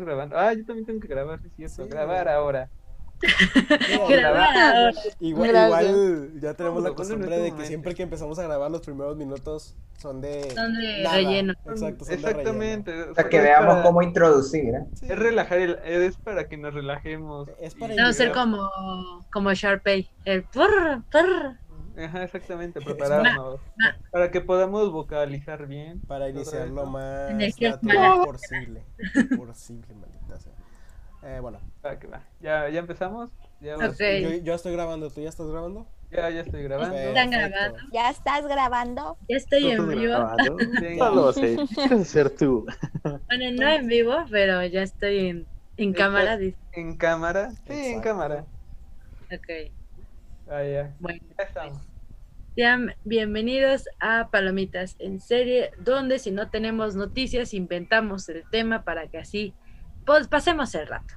grabando. Ah, yo también tengo que grabar, sí, es cierto. Sí. grabar ahora. Grabar ahora. Igual, igual ya tenemos la costumbre de que momento. siempre que empezamos a grabar los primeros minutos son de Son de nada. relleno. Exacto, son de Exactamente. relleno. Para que veamos para- cómo introducir. ¿eh? Sí. Es relajar, el, es para que nos relajemos. Es para Vamos a ser como, como Sharpay. El purr, purr. Ajá, exactamente, prepararnos. para que podamos vocalizar bien. para iniciar lo más natural posible. Posible, maldita sea. Eh, bueno, Para que va. ¿Ya, ya empezamos. Ya, ahora Ok. sí. yo, yo estoy grabando, ¿tú ya estás grabando? ya, ya estoy grabando. Están grabando. ¿Ya estás grabando? Ya estoy en vivo. No lo sé, ser tú. Bueno, no en vivo, pero ya estoy en, en cámara. dice. ¿En cámara? Sí, en Exacto. cámara. Ok, Ah, ya. bueno. Ya estamos. Sean bienvenidos a Palomitas en serie, donde si no tenemos noticias, inventamos el tema para que así pues, pasemos el rato.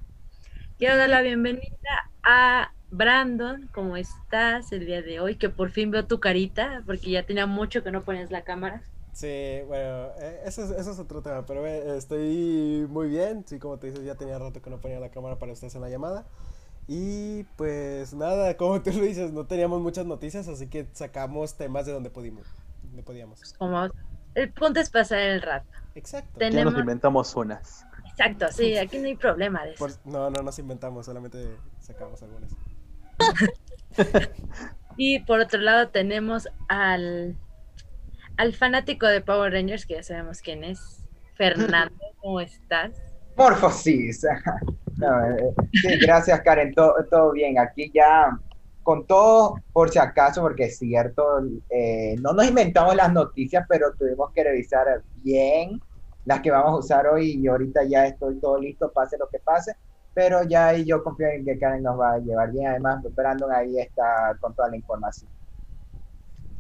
Quiero dar la bienvenida a Brandon, ¿cómo estás el día de hoy? Que por fin veo tu carita, porque ya tenía mucho que no ponías la cámara. Sí, bueno, eh, eso es, eso es otro tema, pero eh, estoy muy bien. Sí, como te dices, ya tenía rato que no ponía la cámara para ustedes en la llamada. Y pues nada, como tú lo dices, no teníamos muchas noticias, así que sacamos temas de donde pudimos. Donde podíamos. Pues, como el punto es pasar el rato. Exacto. Ten- Ya nos Tenemos- inventamos unas. Exacto, sí, aquí no hay problema de eso. Por- no, no nos inventamos, solamente sacamos algunas. Y por otro lado tenemos al, al fanático de Power Rangers, que ya sabemos quién es. Fernando, ¿cómo estás? Morfosis. Eh, sí, gracias, Karen. Todo, bien. Aquí ya con todo, por si acaso, porque es cierto, eh, no nos inventamos las noticias, pero tuvimos que revisar bien las que vamos a usar hoy y ahorita ya estoy todo listo, pase lo que pase. Pero ya ahí yo confío en que Karen nos va a llevar bien. Además, Brandon ahí está con toda la información.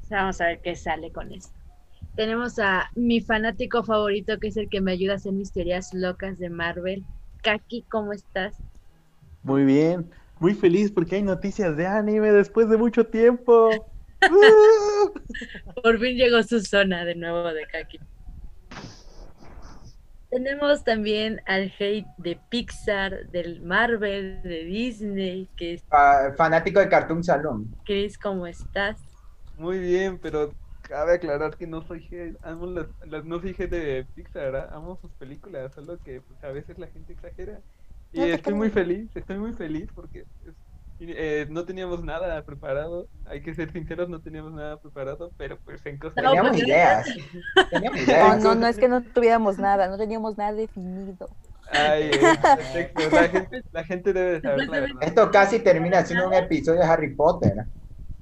Vamos a ver qué sale con esto. Tenemos a mi fanático favorito, que es el que me ayuda a hacer mis teorías locas de Marvel. Kaki, ¿cómo estás? Muy bien, muy feliz porque hay noticias de anime después de mucho tiempo. Por fin llegó su zona de nuevo de Kaki. Tenemos también al hate de Pixar, del Marvel, de Disney, que es Ah, fanático de Cartoon Saloon. Chris, ¿cómo estás? Muy bien, pero cabe aclarar que no soy G, amo las, las- no soy G de Pixar, ¿ah? amo sus películas, solo que pues, a veces la gente exagera. Y No estoy creo. muy feliz, estoy muy feliz porque pues, eh, no teníamos nada preparado, hay que ser sinceros, no teníamos nada preparado, pero pues en Costa No, Teníamos ideas. Teníamos No, ideas. no, no es que no tuviéramos nada, no teníamos nada definido. Ay, perfecto, la gente, la gente debe de saber la verdad. Esto casi termina siendo un episodio de Harry Potter.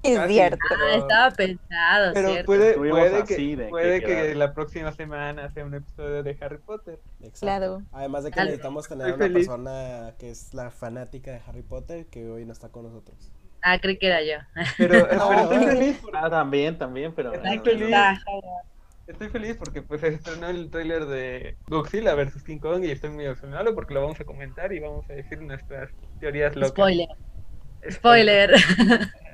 Es cierto. Ah, estaba pensado, Pero ¿cierto? puede, puede, que, de que puede que la próxima semana sea un episodio de Harry Potter. Exacto. Claro. Además de que Dale. necesitamos tener Estoy una feliz. persona que es la fanática de Harry Potter que hoy no está con nosotros. Ah, creí que era yo. Pero, pero estoy feliz por- Ah, también, también, pero. Estoy feliz. está. Estoy feliz porque pues se estrenó el tráiler de Godzilla vs King Kong y estoy muy emocionado porque lo vamos a comentar y vamos a decir nuestras teorías locas. Spoiler. Spoiler.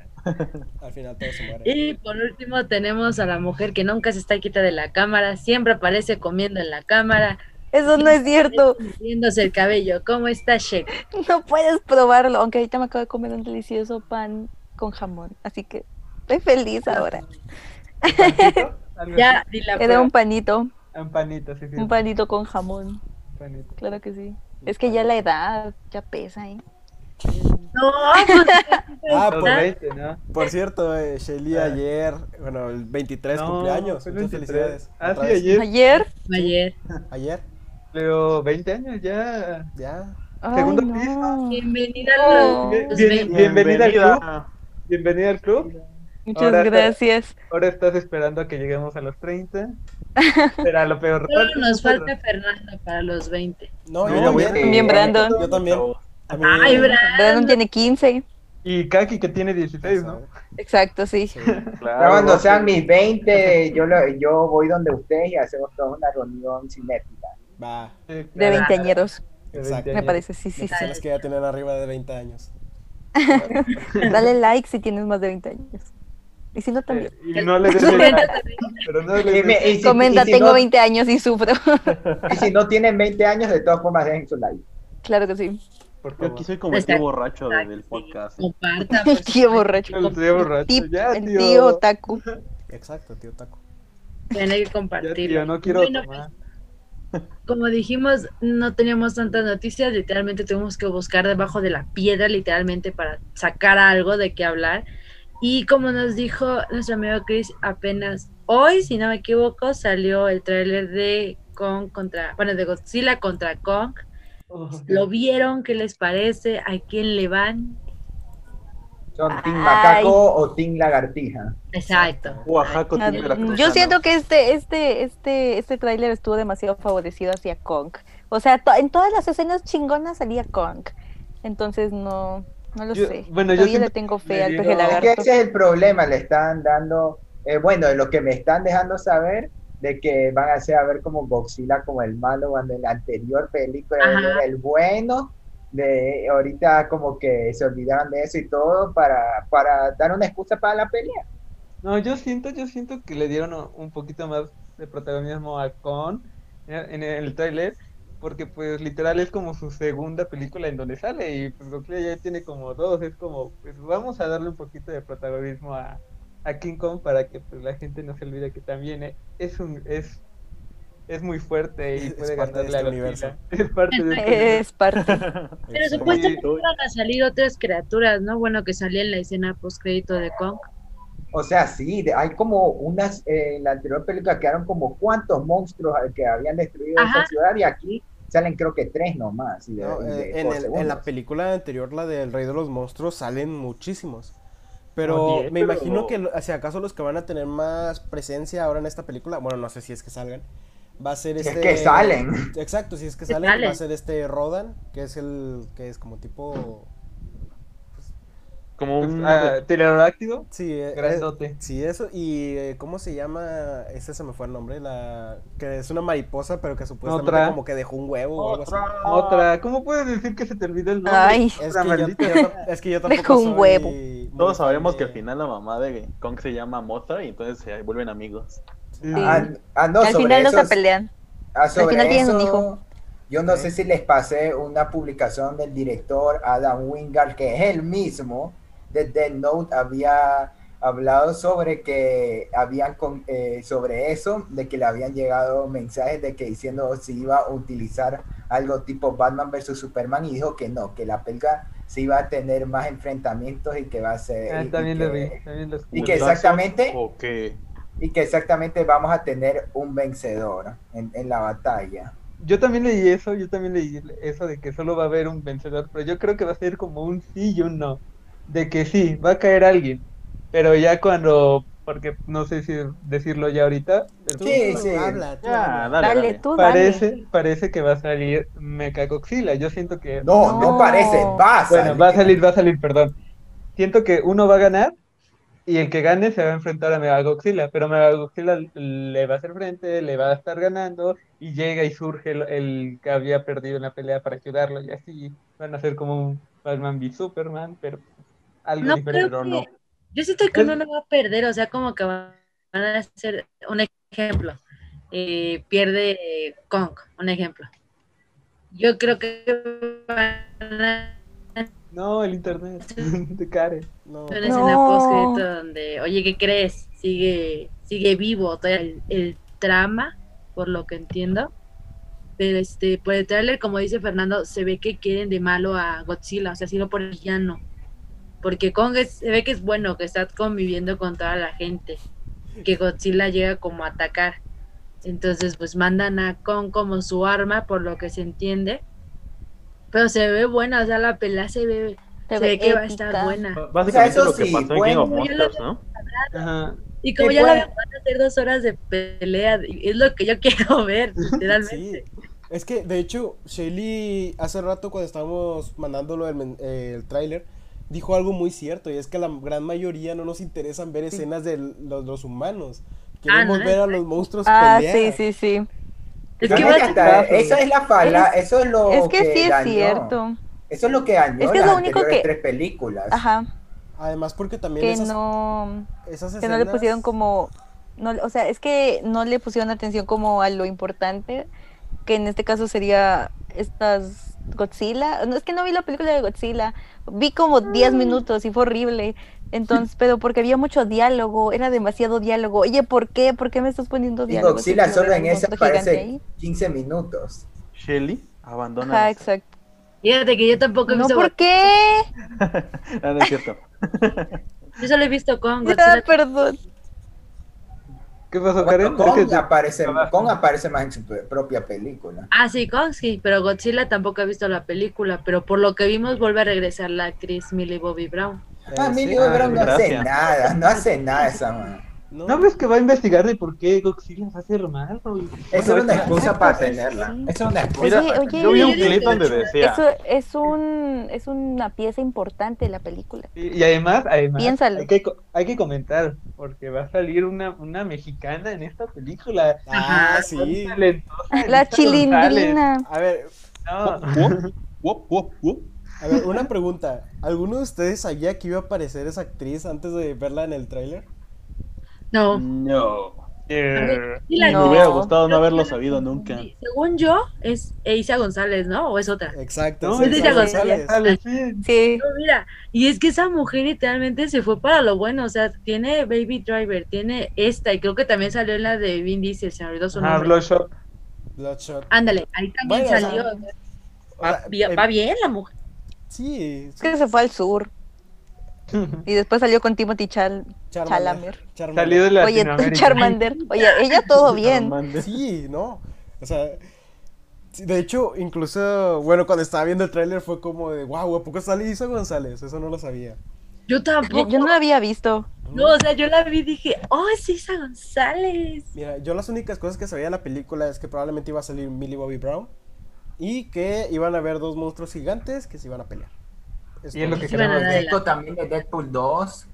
Al final todo se muere. Y por último tenemos a la mujer que nunca se está quita de la cámara, siempre aparece comiendo en la cámara, Eso no es cierto. viéndose el cabello. ¿Cómo está Shek? No puedes probarlo. Aunque ahorita me acabo de comer un delicioso pan con jamón. Así que estoy feliz ahora. Ya, di la Era prueba. un panito. Un panito, sí, sí. Un panito con jamón. un panito. Claro que sí. Es que ya la edad ya pesa, ¿eh? No, pues, Ah, por, 20, ¿no? por cierto, eh, Shelly Ah. ayer, bueno, el 23 No, cumpleaños. Muchas 23. felicidades. Ah, sí, ayer. Ayer. ayer. Ayer, Pero 20 años ya. ya. Ay, Segundo no. Bienvenida Oh. a Bien- los bien- 20. bienvenida al club. Bienvenida. Bienvenida al club. Muchas Ahora gracias. Ahora estás esperando a que lleguemos a los 30. Será lo peor. Solo nos falta Fernando para los 20. No, No, yo. También Brandon. Yo también. A mí- Ay, Brandon. Brandon tiene 15. Y Kaki que tiene 16, ¿no? Exacto, sí. Sí. Claro, Ya cuando sean mis 20, yo, lo- yo voy donde ustedes y hacemos toda una reunión cinética. Va, Sí, De claro. veinteañeros. De Exacto. 20 Me parece, sí, sí, sí. las que ya tienen arriba de 20 años. Dale like si tienes más de 20 años. Y si no, también. Eh, y no le des pero no le des- y si, Comenta, y si tengo no, 20 años y sufro. y si no tienen 20 años, de todas formas dejen su like. claro que sí. Por Yo aquí soy como el tío borracho de- del podcast. Comparta. El pues. tío borracho. El tío borracho. Tip, Ya, el tío. tío otaku. Exacto, tío Taco. Tiene que Ya, compartirlo. tío, no quiero Bueno, tomar. como dijimos, no teníamos tantas noticias, literalmente tuvimos que buscar debajo de la piedra, literalmente, para sacar algo de qué hablar. Y como nos dijo nuestro amigo Chris, apenas hoy, si no me equivoco, salió el tráiler de Kong contra, bueno, de Godzilla contra Kong. ¿Lo vieron? ¿Qué les parece? ¿A quién le van? ¿Son Team. Macaco o Team Lagartija? Exacto. Oaxaca Ah, tiene la Yo siento que este, este, este, este tráiler estuvo demasiado favorecido hacia Kong. O sea, to- en todas las escenas chingonas salía Kong. Entonces no, no lo Yo- sé. bueno, yo Todavía le siento tengo fe le al peje Es que lagarto. ese es el problema, le están dando, eh, bueno, lo que me están dejando saber de que van a hacer a ver como Godzilla como el malo cuando en la anterior película era el bueno, de ahorita como que se olvidaron de eso y todo para, para dar una excusa para la pelea. No, yo siento, yo siento que le dieron un- un poquito más de protagonismo a Con en el tráiler, porque pues literal es como su segunda película en donde sale y pues Godzilla ya tiene como dos, es como pues vamos a darle un poquito de protagonismo a, a King Kong para que pues la gente no se olvide que también eh, es un es es muy fuerte y Es puede parte de ganarle a este Godzilla. Es parte de este Es parte. Pero supuestamente iban a salir otras criaturas, ¿no? Bueno, que salía en la escena post crédito de Kong. O sea, sí, de- hay como unas, eh, en la anterior película quedaron como cuántos monstruos que habían destruido Ajá. esa ciudad y aquí salen creo que tres nomás. y de- No, y de eh, en, el- en la película anterior, la del Rey de los Monstruos, salen muchísimos. Pero me pero- imagino que, si acaso, los que van a tener más presencia ahora en esta película, bueno, no sé si es que salgan, va a ser Si este... es que salen. Exacto, si es que salen, va a ser este Rodan, que es el, que es como tipo... Como un... Ah, pterodáctilo, Sí, eh, eh, grandote. sí, eso, y eh, ¿cómo se llama? Ese se me fue el nombre, la... Que es una mariposa, pero que supuestamente Otra. como que dejó un huevo o algo así. Otra, ¿cómo puedes decir que se te olvidó el nombre? Ay. Es que, yo, yo es que yo tampoco Dejó un soy huevo. muy Todos sabemos que al final la mamá de Kong se llama Mothra y entonces se vuelven amigos. Sí. Ah, ah, no, Al final no se pelean. Ah, sobre final tienen un hijo. Yo no sé si les pasé una publicación del director Adam Wingard, que es el mismo de Dead Note, había hablado sobre que habían con, eh, sobre eso, de que le habían llegado mensajes de que diciendo si iba a utilizar algo tipo Batman versus Superman y dijo que no, que la pelga se iba a tener más enfrentamientos y que va a ser Ah, y- y también lo vi, que- también lo y que exactamente y que exactamente vamos a tener un vencedor en, en la batalla. Yo también leí eso, yo también leí eso de que solo va a haber un vencedor, pero yo creo que va a ser como un sí y un no. De que sí, va a caer alguien, pero ya cuando, porque no sé si decirlo ya ahorita, Sí, sí. habla, tú Ya, habla. dale, Dale, dale. tú dale. parece, parece que va a salir Mechagodzilla. Yo siento que, No, no, No. parece, va a bueno, salir. va a salir, va a salir, perdón. Siento que uno va a ganar y el que gane se va a enfrentar a Mechagodzilla, pero Mechagodzilla le va a hacer frente, le va a estar ganando y llega y surge el, el que había perdido en la pelea para ayudarlo y así van a ser como un Batman v Superman, pero algo No diferente. creo pero que... no. Yo siento que Es- uno no va a perder, o sea, como que van a hacer un ejemplo. eh, pierde Kong, un ejemplo. Yo creo que van a No, el internet de Karen. No, No. escena post donde, oye, ¿qué crees? Sigue, sigue vivo todavía el, el trama, por lo que entiendo. Pero este, por el tráiler, como dice Fernando, se ve que quieren de malo a Godzilla, o sea, sino por el villano. Porque Kong es- se ve que es bueno, que está conviviendo con toda la gente. Que Godzilla llega como a atacar. Entonces, pues mandan a Kong como su arma, por lo que se entiende. Pero se ve buena, o sea, la pelea se ve, Se se ve ve que va a estar buena. Básicamente eso lo que sí, pasó en King of Monsters, ¿no? Ajá. Y como Y ya la van a hacer dos horas de pelea, es lo que yo quiero ver, literalmente. Sí. Es que, de hecho, Shelly hace rato cuando estábamos mandándolo el, men- el tráiler, dijo algo muy cierto, y es que la gran mayoría no nos interesan ver escenas de los, los humanos. Queremos Ah, ¿no? ver a los monstruos Ah, pelear. sí, sí, sí. Es que que a ser- esa es la fala, eso es lo Es que sí es dañó. cierto. Eso es lo que dañó Es que es lo único que- tres películas. Ajá. Además, porque también que esas, no esas que no le pusieron como no, o sea, es que no le pusieron atención como a lo importante, que en este caso sería estas Godzilla. No es que no vi la película de Godzilla, vi como 10 minutos y fue horrible. Entonces, pero porque había mucho diálogo, era demasiado diálogo. Oye, ¿por qué? ¿Por qué me estás poniendo Y diálogo? Godzilla Si solo en esa ahí. 15 minutos. Shelly abandona. Exacto. Fíjate que yo tampoco he No, visto ¿por Godzilla. qué? Ah, no es cierto. Yo solo he visto con Ah, Godzilla. perdón. ¿Qué pasó, Bueno, Karen? Kong, Es que- aparece. Kong aparece más en su propia película. Ah, sí, Kong sí, pero Godzilla tampoco he visto la película, pero por lo que vimos vuelve a regresar la actriz Millie Bobby Brown. Ah, Eh, sí. Millie Bobby Brown no hace gracias. nada, no hace nada esa man. No, ¿No ves que va a investigar de por qué Godzilla va a hacer mal? Esa era una excusa para tenerla. Esa era una excusa. Mira, para oye, yo vi un clip donde decía. Eso es un es una pieza importante de la película. Y, y además, además Piénsalo. hay, que, hay que comentar, porque va a salir una, una mexicana en esta película. Ah, sí. Talentosa, La chilindrina. A ver, No. Wop, wop, wop. a ver, una pregunta. ¿Alguno de ustedes sabía que iba a aparecer esa actriz antes de verla en el tráiler? No. No. Eh, Sí la No. Me hubiera gustado no haberlo sabido nunca. Según yo, es Isa González, ¿no? ¿O es otra? Exacto. No, es ella González. González, sí. No, mira, y es que esa mujer literalmente se fue para lo bueno, o sea, tiene Baby Driver, tiene esta, y creo que también salió en la de Vin Diesel, se me olvidó su Ah. Bloodshot. Bloodshot. Ándale, ahí también salió. O va, sea, eh, va bien la mujer. Sí, Es que se fue al sur. Y después salió con Timothy Chal. Charmander. Salió de Oye. Charmander. Oye, ella todo bien. Charmander. Sí, no. O sea, de hecho, incluso, bueno, cuando estaba viendo el tráiler fue como de, wow, ¿a poco sale Isa González? Eso no lo sabía. Yo Yo, tampoco. yo no la había visto. No, o sea, yo la vi y dije, oh, es Isa González. Mira, yo las únicas cosas que sabía de la película es que probablemente iba a salir Millie Bobby Brown y que iban a haber dos monstruos gigantes que se iban a pelear. Y es lo que queremos ver. el- Esto también de Deadpool 2.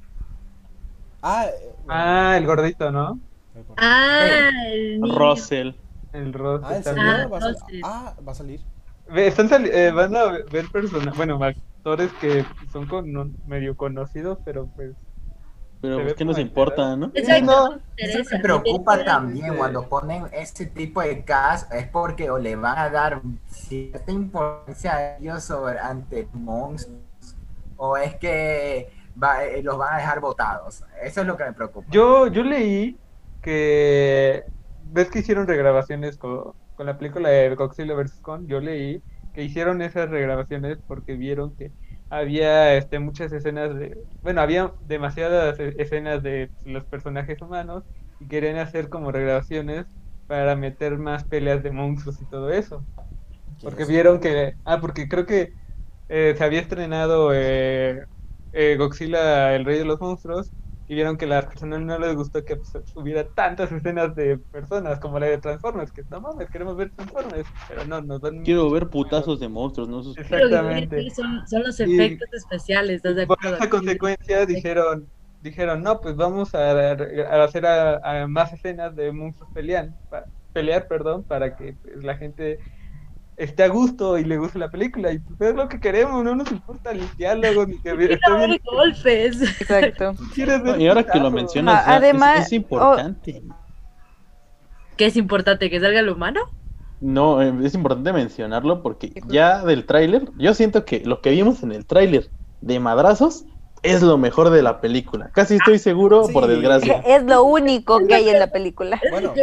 Ah, eh, Ah, el gordito, ¿no? Ah, el niño. Russell. El. Ah, ¿en está serio? bien. Ah, ¿Va a ah, va salir. Están sali- eh, van a ver personas, bueno, actores que son con- medio conocidos, pero pues Pero Se pues, ¿qué nos importa, no? Exacto, No, Eso me preocupa también Sí. cuando ponen este tipo de cast, es porque o le van a dar cierta importancia a ellos sobre ante monstruos, o es que va- eh, los van a dejar votados. Eso es lo que me preocupa. Yo, yo leí que ves que hicieron regrabaciones con, con la película de Godzilla vs. Kong. Yo leí que hicieron esas regrabaciones porque vieron que había este, muchas escenas de, bueno, había demasiadas e- escenas de los personajes humanos y querían hacer como regrabaciones para meter más peleas de monstruos y todo eso. Porque vieron que, ah, porque creo que eh, se había estrenado eh, eh, Godzilla, el rey de los monstruos, y vieron que a las personas no les gustó que pues, hubiera tantas escenas de personas como la de Transformers, que no mames, queremos ver Transformers, pero no, nos dan... Quiero ver putazos de monstruos, no sus... Exactamente. Son, son los Y- efectos especiales, ¿estás de Por esa consecuencia dijeron, dijeron, no, pues vamos a, a hacer a, a más escenas de monstruos pelean, pa- pelear, perdón, para que pues, la gente esté a gusto y le guste la película. Y pues es lo que queremos, no nos importa el diálogo ni que ver bien. golpes. Exacto. ¿Quieres ver Y ahora que lo mencionas, Ah, es- además, es, importante. ¿Qué es importante? ¿Que salga el humano? No, eh, es importante mencionarlo porque ya del tráiler, yo siento que lo que vimos en el tráiler de madrazos es lo mejor de la película. Casi estoy seguro, Sí. por desgracia. Es lo único que hay en la película. Bueno.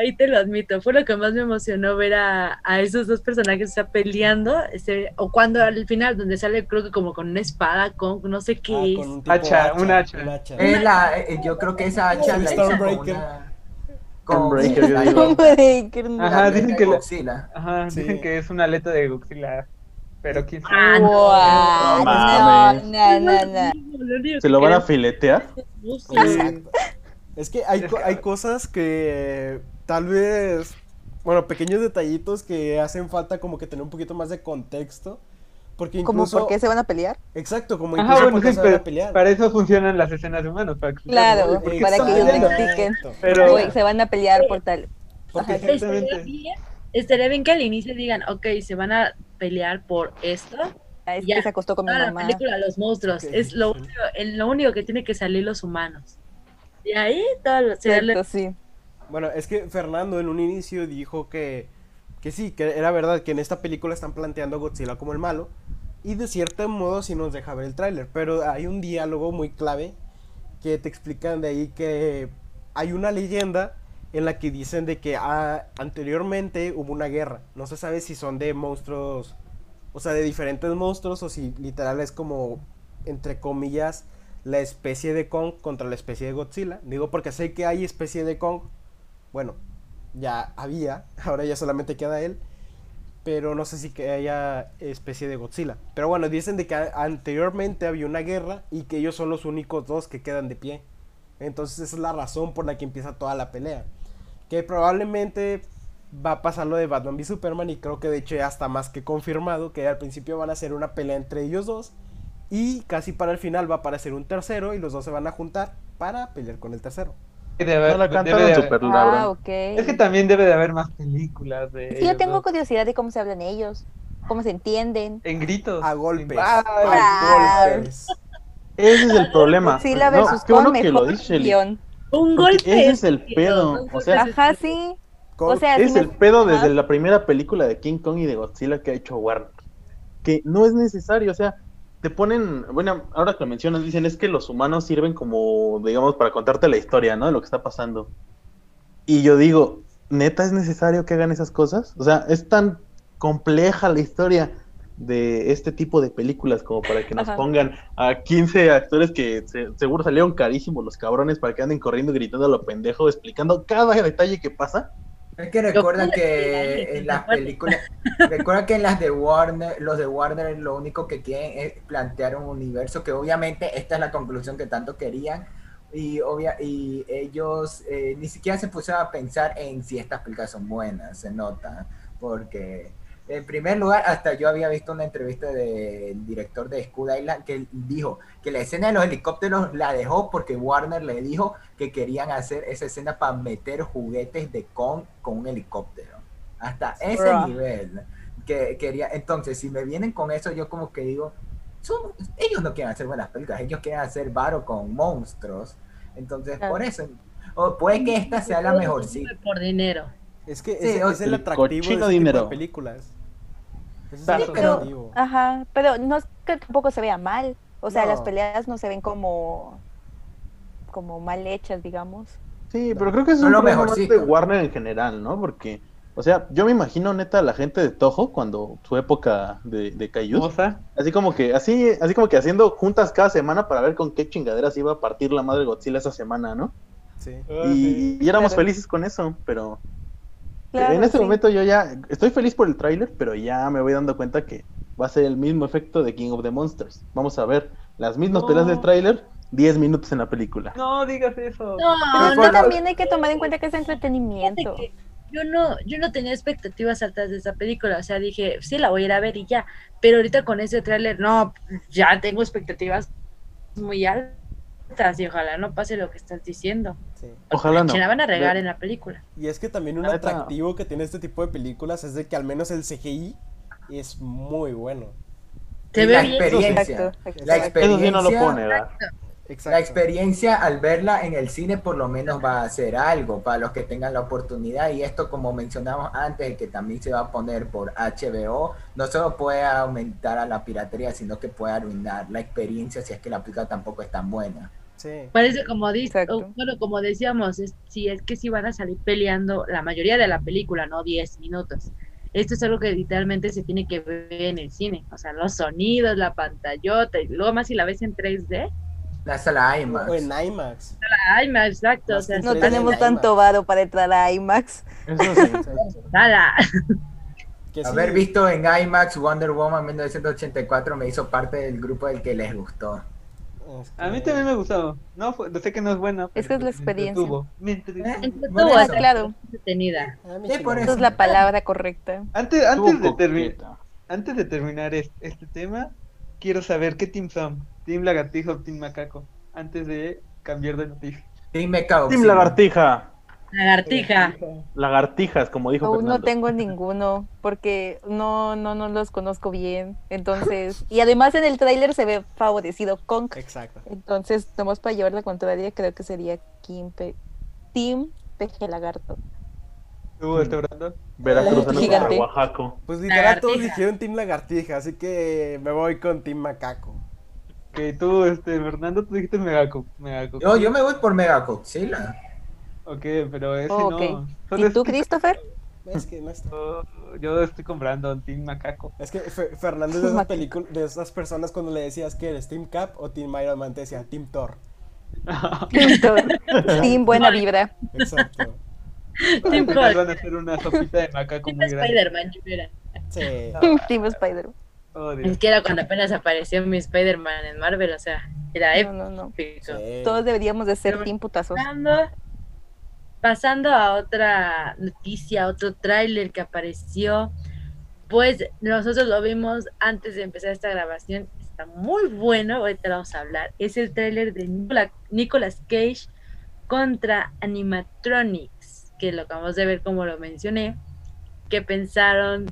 ahí te lo admito. Fue lo que más me emocionó ver a, a esos dos personajes o sea, peleando. este, o cuando al final, donde sale, creo que como con una espada, con no sé qué Ah, es. un Hacha, un hacha. un hacha. Es la- eh, yo creo que esa hacha la hizo Stormbreaker. una... Stormbreaker, yo digo. Ajá, dicen de que la- Sí. dicen que es una aleta de Godzilla, pero quién sabe. Ah, no. No no, no, no, no. Lo único ¿Se lo van a filetear? Es que hay, hay cosas que tal vez, bueno, pequeños detallitos que hacen falta como que tener un poquito más de contexto. Porque ¿Cómo incluso... por qué se van a pelear? Exacto, como Ajá, incluso bueno, por qué sí, se van a pelear. para eso funcionan las escenas de humanos. Para que Claro, ¿por qué para que ellos peleando? expliquen. Pero- se van a pelear por tal. Porque- Ajá. Exactamente. Estaría bien, estaría bien que al inicio digan, ok, se van a pelear por esto. es Ya, que se acostó con mi Toda la mamá. película los monstruos. Ok. Es lo único, el- lo único que tiene que salir los humanos. Y ahí todo lo- se Cierto, sí. Bueno, es que Fernando en un inicio dijo que, que sí, que era verdad que en esta película están planteando a Godzilla como el malo. Y de cierto modo sí nos deja ver el tráiler. Pero hay un diálogo muy clave que te explican de ahí que hay una leyenda en la que dicen de que ah, anteriormente hubo una guerra. No se sabe si son de monstruos, o sea, de diferentes monstruos o si literal es como, entre comillas, la especie de Kong contra la especie de Godzilla. Digo porque sé que hay especie de Kong. Bueno, ya había, ahora ya solamente queda él. Pero no sé si que haya especie de Godzilla. Pero bueno, dicen de que anteriormente había una guerra y que ellos son los únicos dos que quedan de pie. Entonces esa es la razón por la que empieza toda la pelea. Que probablemente va a pasar lo de Batman v Superman y creo que de hecho ya está más que confirmado que al principio van a hacer una pelea entre ellos dos y casi para el final va a aparecer un tercero y los dos se van a juntar para pelear con el tercero. Debe haber- No la debe de- super Ah. Es que también debe de haber más películas de que yo tengo curiosidad de cómo se hablan ellos, cómo se entienden. En gritos. A golpes. Ah. A golpes. Ese es el problema. Godzilla No, versus qué bueno que lo mejor dice. Un golpe. ese es el pedo, o sea- Ajá, estúpidos. sí. Kong- O sea, Es el pedo desde la primera película de King Kong y de Godzilla que ha hecho Warner. Que no es necesario, o sea, te ponen, bueno, ahora que lo mencionas, dicen es que los humanos sirven como, digamos, para contarte la historia, ¿no? De lo que está pasando. Y yo digo, ¿neta es necesario que hagan esas cosas? O sea, es tan compleja la historia de este tipo de películas como para que nos Ajá. pongan a 15 actores que se- seguro salieron carísimos los cabrones para que anden corriendo y gritando a lo pendejo, explicando cada detalle que pasa. Es que recuerdan que en las películas, recuerdan que en las de Warner, los de Warner lo único que quieren es plantear un universo que obviamente esta es la conclusión que tanto querían y obvia y ellos eh, ni siquiera se pusieron a pensar en si estas películas son buenas, se nota, porque en primer lugar hasta yo había visto una entrevista del director de Scud Island que dijo que la escena de los helicópteros la dejó porque Warner le dijo que querían hacer esa escena para meter juguetes de Kong con un helicóptero. Hasta ese nivel que quería. Entonces, si me vienen con eso, yo como que digo, son- ellos no quieren hacer buenas películas, ellos quieren hacer varo con monstruos. Entonces, Claro. por eso, o puede que esta sea la mejorcita. Por dinero. Es que Sí, es, o- es el atractivo de este tipo dinero. de películas. Es Sí, pero-. Ajá, pero no es que tampoco se vea mal. O sea, No. las peleas no se ven como como mal hechas, digamos. Sí, pero creo que eso es Son un lo problema más de. Warner en general, ¿no? Porque, o sea, yo me imagino neta a la gente de Toho cuando su época de, de Moza. así como que, así, así como que haciendo juntas cada semana para ver con qué chingaderas iba a partir la madre Godzilla esa semana, ¿no? Sí. Y, y éramos felices con eso, pero Claro, en este sí. momento yo ya estoy feliz por el tráiler, pero ya me voy dando cuenta que va a ser el mismo efecto de King of the Monsters. Vamos a ver las mismas No. peleas del tráiler, 10 minutos en la película. No digas eso. No, no, también hay que tomar en cuenta que es entretenimiento. que Yo no, yo no tenía expectativas altas de esa película, o sea, dije, sí, la voy a ir a ver y ya, pero ahorita con ese tráiler, no, ya tengo expectativas muy altas y ojalá no pase lo que estás diciendo. sí. Ojalá no. Se la van a regar en la película. Y es que también un atractivo que tiene este tipo de películas es de que al menos el CGI es muy bueno. Se Y ve la bien. experiencia. Exacto, La. Eso experiencia, sí no lo puedo negar. Exacto. la experiencia al verla en el cine por lo menos va a ser algo para los que tengan la oportunidad y esto como mencionamos antes que también se va a poner por HBO no solo puede aumentar a la piratería sino que puede arruinar la experiencia si es que la película tampoco es tan buena. Sí. Parece como dice, bueno, como decíamos, es, si es que sí van a salir peleando la mayoría de la película, no 10 minutos. Esto es algo que literalmente se tiene que ver en el cine, o sea, los sonidos, la pantallota, y luego más si la ves en 3D. La sala IMAX. O en IMAX. Ay, más exacto, o sea, No tenemos tanto varo para entrar a IMAX. Eso sí. Exacto. nada. Que sí, Haber visto en IMAX Wonder Woman 1984 me hizo parte del grupo del que les gustó. Este, A mí también me gustó. No, fue- sé que no es buena. Es que es la me experiencia. entretuvo. Me entretuvo. Ah, claro. entretenida. a mí Sí, sí por me eso. Esa es la palabra correcta. Antes, antes, de Estuvo termi- coqueta. antes de terminar es- este, tema, quiero saber qué team son. ¿Team Lagartijo o Team Macaco? Antes de cambiar de noticia. Team Team. Lagartija. Lagartija. Lagartijas, como dijo Aún no tengo ninguno porque no, no, no los conozco bien. Entonces, y además en el tráiler se ve favorecido Kong. Exacto. Entonces, nomás para llevar la contraria, creo que sería Kim Pe- Team Peje Lagarto. ¿Tú, este Brando? Veracruz en Gigante. Oaxaca. Pues literal todos dijeron Team Lagartija, así que me voy con Team Macaco. Que tú, este, Fernando, tú dijiste Megaco. Megaco. Yo, yo me voy por Mega Godzilla. Ok, pero ese Oh, no. ¿Y tú, Christopher? Es que no está. Yo, yo estoy comprando un Team Macaco. Es que Fe- Fernando es de esas, de esas personas cuando le decías que eres Team Cap o Team Iron Man, te decía Team Thor. Team Thor. Team Buena Vibra. Exacto. Team Hulk. van a hacer una sopita de macaco Team muy grande. Spider-Man, yo era. Sí. Team Spider. Oh, Dios. Es que era cuando apenas apareció mi Spider-Man en Marvel, o sea, era No, no, no. épico. sí. Todos deberíamos de ser Team Putazos. Pasando, a otra noticia, otro tráiler que apareció, pues nosotros lo vimos antes de empezar esta grabación, está muy bueno, ahorita vamos a hablar, es el tráiler de Nicola- Nicolas Cage contra Animatronics, que lo acabamos de ver como lo mencioné, qué pensaron,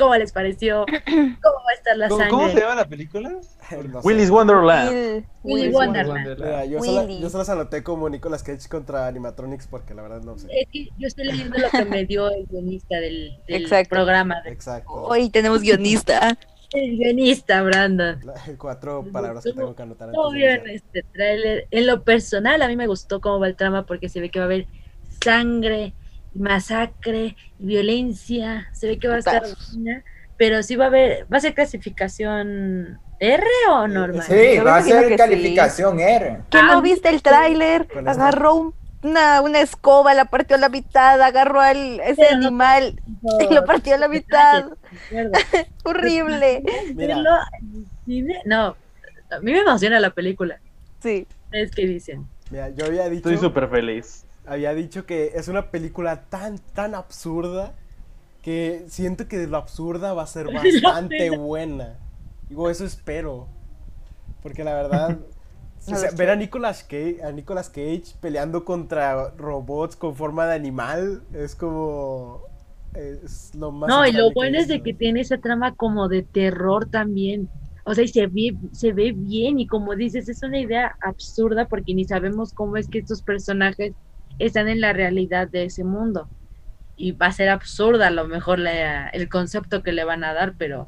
cómo les pareció, cómo va a estar la ¿Cómo, sangre. cómo se llama la película? No sé. Willy's Wonderland. Will- Willy Wonderland. Mira, yo, solo, Willy. yo solo se anoté como Nicolas Cage contra Animatronics porque la verdad no sé. Es que yo estoy leyendo lo que me dio el guionista del, del Exacto. programa. de- Exacto. Hoy tenemos guionista. el guionista, Brandon. La- Cuatro palabras que tengo que anotar Todo bien este tráiler. En lo personal, a mí me gustó cómo va el trama porque se ve que va a haber sangre, masacre, violencia. Se ve que va a estar buena, pero sí va a haber, va a ser clasificación R o normal. Sí, Yo va a ser que calificación R. ¿Que Ah, no viste el tráiler? Agarró un- una, una escoba, la partió a la mitad, agarró al ese Pero no- animal y lo partió a la mitad. Horrible. No, a mí me emociona la película. Sí. Es que dicen. Mira, yo había dicho, Estoy súper feliz. Había dicho que es una película tan, tan absurda que siento que de lo absurda va a ser bastante buena. Digo, eso espero. Porque la verdad, o sea, ver a Nicolas, Cage, a Nicolas Cage peleando contra robots con forma de animal es como... Es lo más... No, y lo bueno es de que tiene esa trama como de terror también. O sea, y se ve, se ve bien y como dices, es una idea absurda porque ni sabemos cómo es que estos personajes están en la realidad de ese mundo. Y va a ser absurda a lo mejor la- el concepto que le van a dar, pero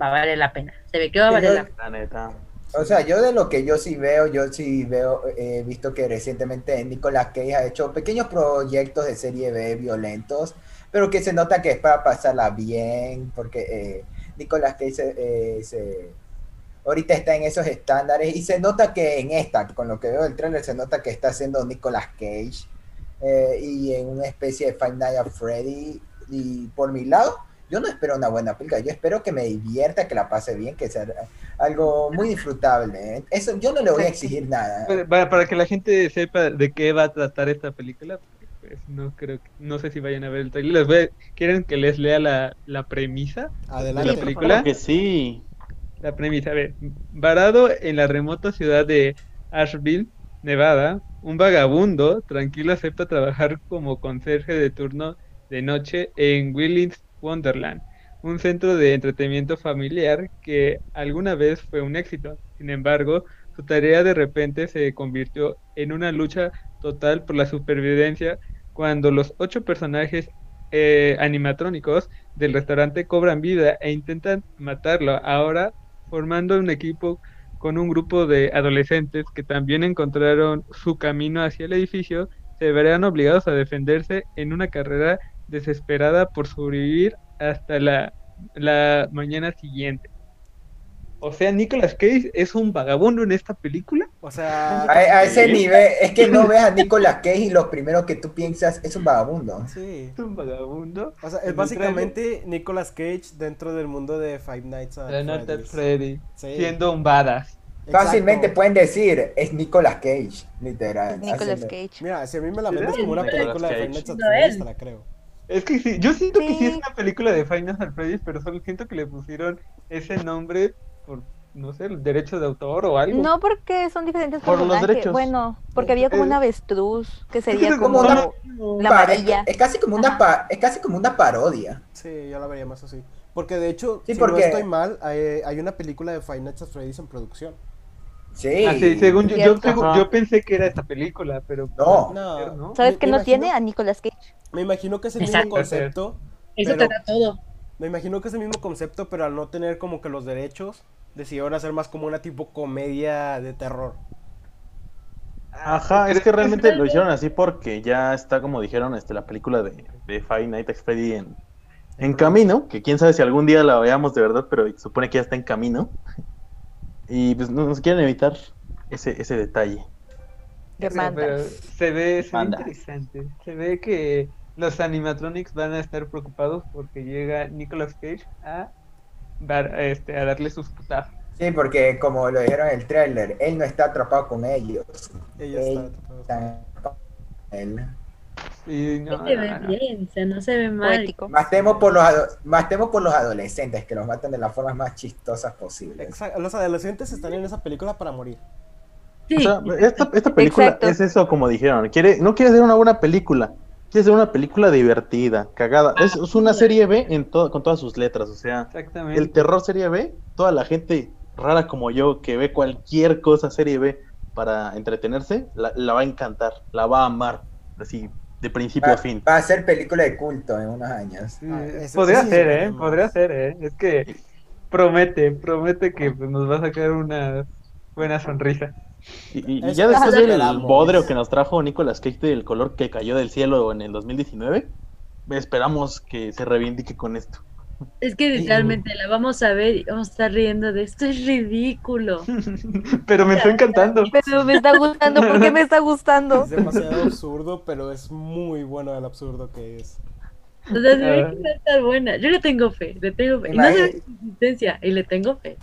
va a valer la pena. Se ve que va a valer yo- la pena. O sea, yo de lo que yo sí veo, yo sí veo, he visto que recientemente Nicolas Cage ha hecho pequeños proyectos de serie B violentos, pero que se nota que es para pasarla bien, porque eh, Nicolas Cage se, eh, se- ahorita está en esos estándares y se nota que en esta, con lo que veo del trailer, se nota que está haciendo Nicolas Cage eh, y en una especie de Five Nights at Freddy. Y por mi lado, yo no espero una buena película, yo espero que me divierta, que la pase bien, que sea algo muy disfrutable. Eso yo no le voy a exigir nada. Para, que la gente sepa de qué va a tratar esta película, pues, no creo que- no sé si vayan a ver el trailer. Les voy a- ¿Quieren que les lea la, la premisa? Adelante. la película? Claro que sí. La premisa, a ver, varado en la remota ciudad de Asheville, Nevada, un vagabundo tranquilo acepta trabajar como conserje de turno de noche en Willy's Wonderland, un centro de entretenimiento familiar que alguna vez fue un éxito. Sin embargo, su tarea de repente se convirtió en una lucha total por la supervivencia cuando los ocho personajes eh, animatrónicos del restaurante cobran vida e intentan matarlo. Ahora formando un equipo con un grupo de adolescentes que también encontraron su camino hacia el edificio, se verán obligados a defenderse en una carrera desesperada por sobrevivir hasta la, la mañana siguiente. O sea, Nicolas Cage es un vagabundo en esta película. O sea, A, a ese nivel, es que no ves a Nicolas Cage y lo primero que tú piensas es un vagabundo. sí. Es un vagabundo. O sea, es básicamente Nicolas Cage dentro del mundo de Five Nights at Night at. Freddy, Sí. siendo un badass. Fácilmente Exacto. pueden decir, es Nicolas Cage, literal. Nicolas Cage. Mira, si a mí me la vendes como una Nicolas película de Five. Nights at Freddy's, él. te la creo. Es que sí, yo siento que sí es una película de Final Fantasy, pero solo siento que le pusieron ese nombre por no sé, el derecho de autor o algo. No, porque son diferentes Por los derechos. Bueno, porque había como Eh, un avestruz que sería como como una- la amarilla. Es, es casi como una pa- es casi como una parodia. Sí, yo la vería más así. Porque de hecho, Sí, si porque- no estoy mal, hay, hay una película de Five Nights at Freddy's en producción. Sí. Ah, sí, según yo, yo, yo pensé que era esta película, pero No. No. ¿Sabes me no imagino- tiene? A Nicolas Cage. Me imagino que es el Exacto. mismo concepto. Eso Pero- te da todo. Me imagino que es el mismo concepto, pero al no tener como que los derechos, decidieron hacer más como una tipo comedia de terror. Ajá, es ¿crees que realmente lo hicieron así porque ya está, como dijeron, este, la película de, de Five Nights at Freddy en, en camino, que quién sabe si algún día la veamos de verdad, pero se supone que ya está en camino. Y pues no- nos quieren evitar ese, ese detalle. De Pero- pero mandas. se ve, se ve interesante. Se ve que los animatronics van a estar preocupados porque llega Nicolas Cage a, dar, este, a darle sus putazos. Sí, porque como lo dijeron en el tráiler, él no está atrapado con ellos. Ella Él está. atrapado con él. Y no, se ve no, no. bien, o sea, no se ve mal. Poético. Más temo por los más temo por los adolescentes que los matan de las formas más chistosas posibles. Exacto. Los adolescentes están en esa película para morir. Sí, O sea, esta, esta película Exacto. es eso como dijeron. Quiere, no quiere ser una buena película, quiere ser una película divertida, cagada. Es, es una serie B en con todas sus letras. O sea, Exactamente. el terror serie B, toda la gente rara como yo que ve cualquier cosa serie B para entretenerse, la, la va a encantar, la va a amar, así de principio Va, a fin. va a ser película de culto en unos años. Ah, podría sí ser, se ¿eh? Podría ser, ¿eh? Es que promete, promete que pues, nos va a sacar una buena sonrisa. Y, y- y Eso- ya después del bodrio que nos trajo Nicolas Cage del color que cayó del cielo en el 2019, esperamos que se reivindique con esto. es que literalmente la vamos a ver y vamos a estar riendo de esto, es ridículo. Pero me está encantando. Pero me está gustando. ¿Por qué me está gustando? Es demasiado absurdo, pero es muy bueno el absurdo que es. O sea, se ve Ah. que va a estar buena. Yo le tengo fe, le tengo fe. Y no sé su existencia, y le tengo fe.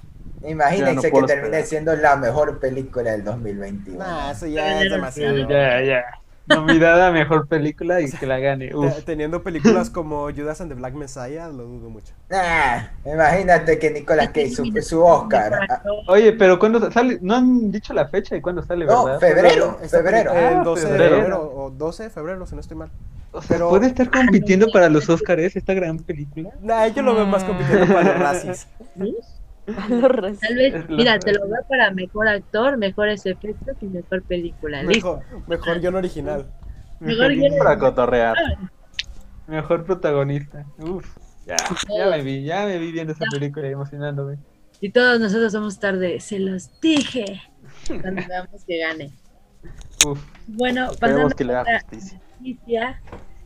Imagínense no que termine esperar. siendo la mejor película del 2021. Nah, eso ya es demasiado. Ya, ya. Nominada a mejor película y que la gane. Uf. Teniendo películas como Judas and the Black Messiah, lo dudo mucho. Nah, imagínate que Nicolas Cage, su, su Oscar. ah, Oye, pero ¿cuándo sale? No han dicho la fecha y cuándo sale, No, ¿verdad? febrero. Esta febrero. Ah, El 12 de febrero. febrero o 12 de febrero, si no estoy mal. O sea, Pero- ¿puede estar compitiendo para los Oscars esta gran película? Nah, yo lo veo más compitiendo para los racis. Tal vez, mira, te lo veo para mejor actor, mejores efectos y mejor película. Listo. Mejor, mejor guion original. Mejor Mejor, guion. Para cotorrear. mejor protagonista. Uf. Ya, ya me vi, ya me vi viendo esa película y emocionándome. Y todos nosotros vamos tarde, se los dije. Cuando veamos que gane. Uf. Bueno, pasando Esperemos que le a haga la justicia.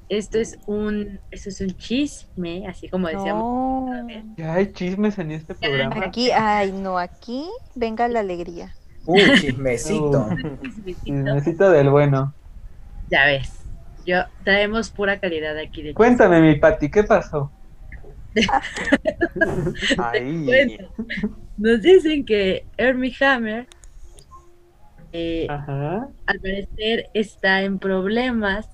Esto es un, esto es un chisme, así como decíamos. No. Ya hay chismes en este programa. Aquí, ay, no, aquí venga la alegría. Uh, chismecito. Chismecito. Chismecito del bueno. Ya ves, yo traemos pura calidad aquí de Cuéntame, mi Pati, ¿qué pasó? Ahí. Nos dicen que Hermie Hammer eh, Ajá. al parecer está en problemas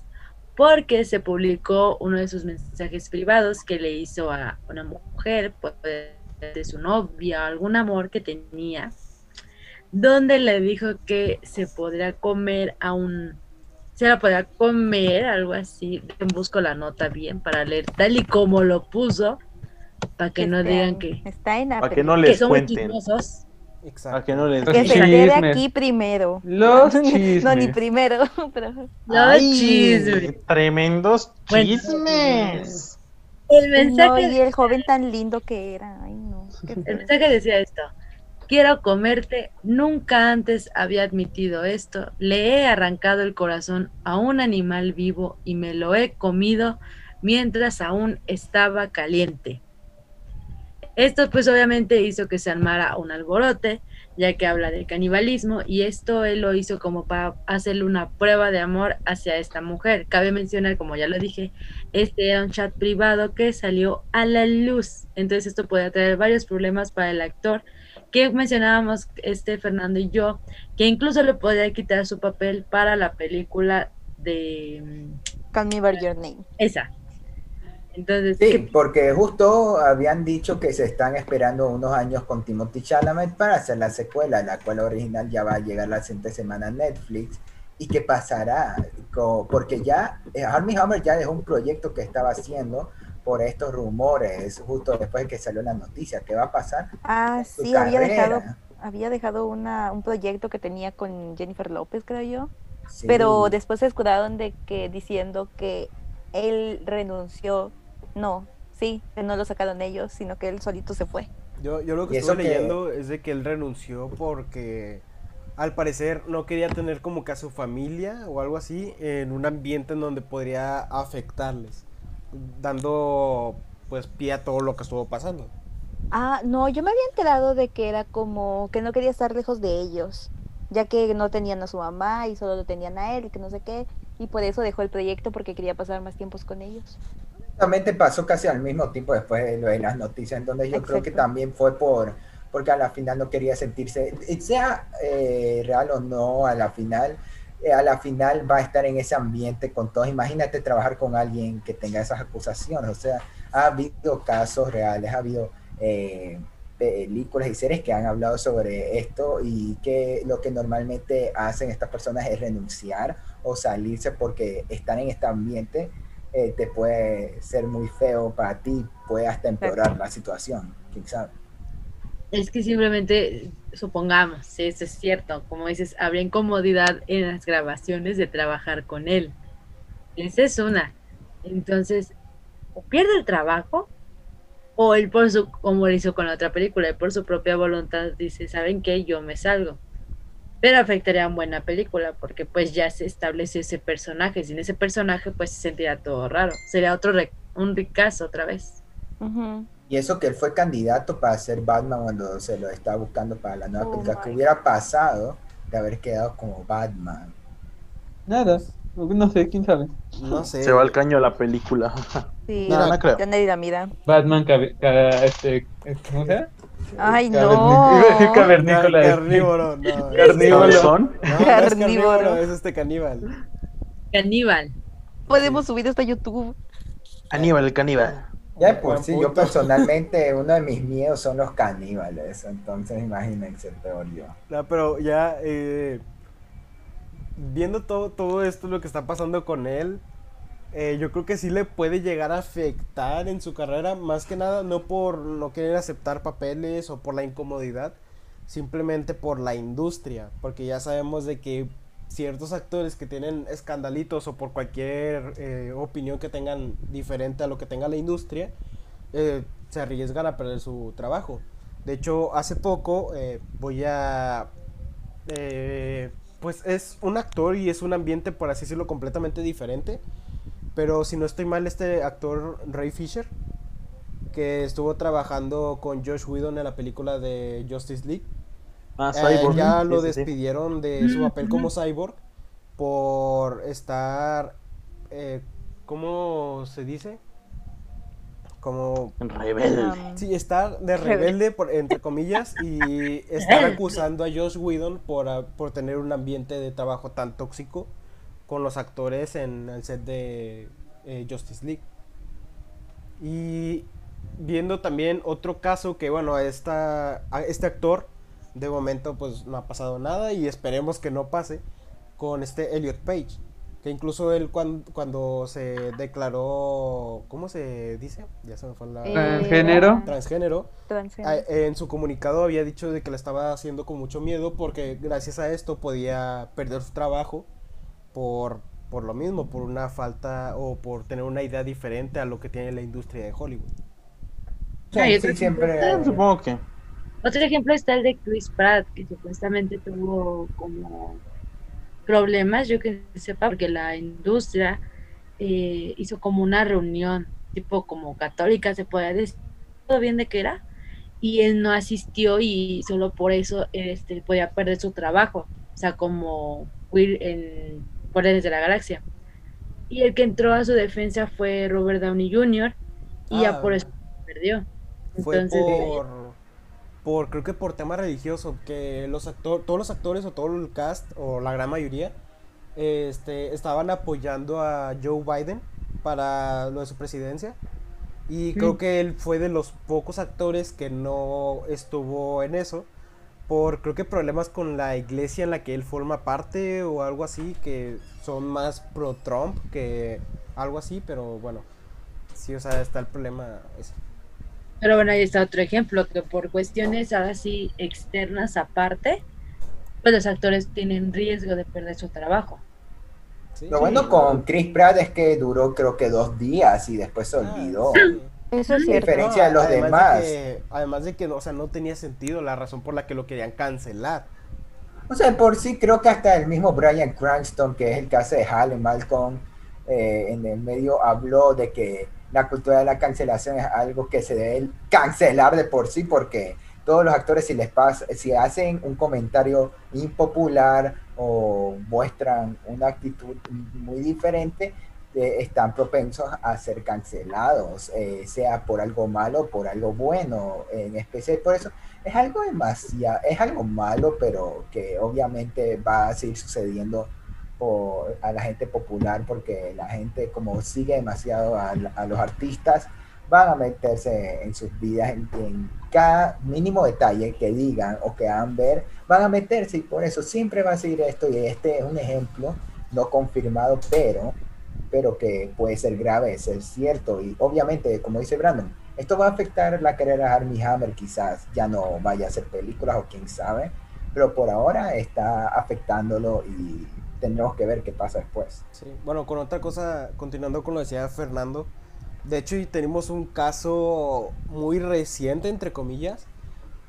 porque se publicó uno de sus mensajes privados que le hizo a una mujer, puede ser de su novia, algún amor que tenía, donde le dijo que se podría comer a un, se la podría comer, algo así, busco la nota bien para leer tal y como lo puso, para que no digan que, Está en Para que no aprieto. que les somos cuenten. A Exacto. que no les Que se Chismes. quede aquí primero. Los No, ni chismes. primero, pero Los Ay, chismes. Tremendos chismes. El no, mensaje y el joven tan lindo que era. Ay, no. El mensaje decía esto. Quiero comerte, nunca antes había admitido esto. Le he arrancado el corazón a un animal vivo y me lo he comido mientras aún estaba caliente. Esto pues obviamente hizo que se armara un alborote, ya que habla de canibalismo y esto él lo hizo como para hacerle una prueba de amor hacia esta mujer. Cabe mencionar, como ya lo dije, este era un chat privado que salió a la luz. Entonces esto puede traer varios problemas para el actor que mencionábamos este Fernando y yo, que incluso le podría quitar su papel para la película de mm, Call me by your name. esa. Entonces, Sí, ¿qué- porque justo habían dicho que se están esperando unos años con Timothy Chalamet para hacer la secuela, la cual original ya va a llegar la siguiente semana a Netflix. ¿Y qué pasará? Porque ya eh, Armie Hammer ya dejó un proyecto que estaba haciendo por estos rumores, justo después de que salió la noticia. ¿Qué va a pasar? Ah, Su sí, había dejado, había dejado una, un proyecto que tenía con Jennifer López, creo yo. Sí. Pero después se escudaron de que diciendo que él renunció. No, sí, que no lo sacaron ellos, sino que él solito se fue. Yo, yo lo que estuve que- leyendo es de que él renunció porque al parecer no quería tener como que a su familia o algo así en un ambiente en donde podría afectarles, dando pues pie a todo lo que estuvo pasando. Ah, no, yo me había enterado de que era como que no quería estar lejos de ellos, ya que no tenían a su mamá y solo lo tenían a él y que no sé qué, y por eso dejó el proyecto porque quería pasar más tiempos con ellos. Justamente pasó casi al mismo tiempo después de lo de las noticias, entonces yo creo que también fue por, porque a la final no quería sentirse, sea eh, real o no, a la final, eh, a la final va a estar en ese ambiente con todos. Imagínate trabajar con alguien que tenga esas acusaciones, o sea, ha habido casos reales, ha habido eh, películas y series que han hablado sobre esto y que lo que normalmente hacen estas personas es renunciar o salirse porque están en este ambiente eh, te puede ser muy feo para ti, puede hasta empeorar la situación, quién sabe. es que simplemente, supongamos, si eso es cierto, como dices, habría incomodidad en las grabaciones de trabajar con él. Esa es una. Entonces, o pierde el trabajo, o él por su, como lo hizo con la otra película, él por su propia voluntad dice, ¿saben qué? Yo me salgo. Pero afectaría a una buena película, porque pues ya se estableció ese personaje. Sin ese personaje, pues se sentiría todo raro. Sería otro re- un ricazo otra vez. Y eso que él fue candidato para ser Batman cuando se lo estaba buscando para la nueva Oh película, que hubiera pasado de haber quedado como Batman. Nada, no sé, quién sabe. No sé. Se va al caño la película. Sí, No, no creo. ya nadie la mira. Batman, este, ¿cómo se llama? Ay, no. Iba a decir Car- cavernícola. carnívoro, no. Carnívoro. ¿Son? No, Carnívoro. es este caníbal. Caníbal. Podemos subir esto a YouTube. Aníbal, el caníbal. Ya por Buen sí, yo personalmente, uno de mis miedos son los caníbales, entonces imagínense, peor yo. No, pero ya eh, viendo todo, todo esto, lo que está pasando con él, eh, yo creo que sí le puede llegar a afectar en su carrera, más que nada no por no querer aceptar papeles o por la incomodidad, simplemente por la industria, porque ya sabemos de que ciertos actores que tienen escandalitos o por cualquier eh, opinión que tengan diferente a lo que tenga la industria, eh, se arriesgan a perder su trabajo. De hecho, hace poco eh, voy a... eh, pues es un actor y es un ambiente, por así decirlo, completamente diferente. Pero si no estoy mal, este actor Ray Fisher, que estuvo trabajando con Josh Whedon en la película de Justice League, Ah, eh, Cyborg. ya lo despidieron de su papel como cyborg por estar, eh, ¿cómo se dice? Como Rebelde. Um, Sí, estar de Rebelde. por, entre comillas, y estar acusando a Josh Whedon por, por tener un ambiente de trabajo tan tóxico con los actores en el set de eh, Justice League. Y viendo también otro caso que, bueno, esta, a este actor de momento pues no ha pasado nada y esperemos que no pase con este Elliot Page. Que incluso él cuan- cuando se declaró, ¿cómo se dice? Ya se me fue la... Eh, Transgénero. Transgénero, transgénero. a- en su comunicado había dicho de que le estaba haciendo con mucho miedo porque gracias a esto podía perder su trabajo por, por lo mismo, por una falta o por tener una idea diferente a lo que tiene la industria de Hollywood. Sí, sí, siempre... Supongo que. Otro ejemplo está el de Chris Pratt, que supuestamente tuvo como problemas, yo que sepa, porque la industria eh, hizo como una reunión, tipo como católica, se puede decir, todo bien de que era, y él no asistió y solo por eso este, podía perder su trabajo, o sea, como Will en Guardianes de la Galaxia. Y el que entró a su defensa fue Robert Downey Jr. y Ah. ya por eso perdió. Fue Entonces, por, por, creo que por tema religioso, que los actores, todos los actores o todo el cast, o la gran mayoría, este, estaban apoyando a Joe Biden para lo de su presidencia. Y creo que él fue de los pocos actores que no estuvo en eso. Por creo que problemas con la iglesia en la que él forma parte o algo así, que son más pro Trump que algo así, pero bueno. Sí, o sea, está el problema ese. Pero bueno, ahí está otro ejemplo, que por cuestiones así externas aparte, pues los actores tienen riesgo de perder su trabajo. Sí, Lo bueno sí. con Chris Pratt es que duró creo que dos días y después se Ah, olvidó. sí. Eso es cierto. diferencia de los además demás. que- además de que, o sea, no tenía sentido la razón por la que lo querían cancelar. O sea, por sí creo que hasta el mismo Brian Cranston, que es el que hace de Hal en Malcolm, eh, en el medio habló de que la cultura de la cancelación es algo que se debe cancelar de por sí, porque todos los actores si les pasa, si hacen un comentario impopular o muestran una actitud muy diferente, están propensos a ser cancelados, eh, sea por algo malo por algo bueno, en especial por eso. Es algo demasiado, es algo malo, pero que obviamente va a seguir sucediendo por, a la gente popular, porque la gente como sigue demasiado a, a los artistas, van a meterse en sus vidas, en, en cada mínimo detalle que digan o que hagan ver, van a meterse y por eso siempre va a seguir esto. Y este es un ejemplo no confirmado, pero pero que puede ser grave, ser cierto. Y obviamente, como dice Brandon, esto va a afectar la carrera de Armie Hammer, quizás ya no vaya a hacer películas o quién sabe, pero por ahora está afectándolo y tendremos que ver qué pasa después. Sí, bueno, con otra cosa, continuando con lo que decía Fernando, de hecho tenemos un caso muy reciente, entre comillas,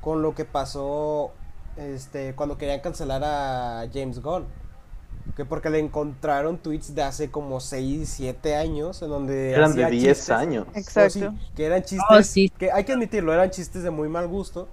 con lo que pasó este, cuando querían cancelar a James Gunn. Que porque le encontraron tweets de hace como 6, 7 años, en donde... Eran de hacía 10 chistes. años. Exacto. No, sí, que eran chistes, Oh, sí. que hay que admitirlo, eran chistes de muy mal gusto,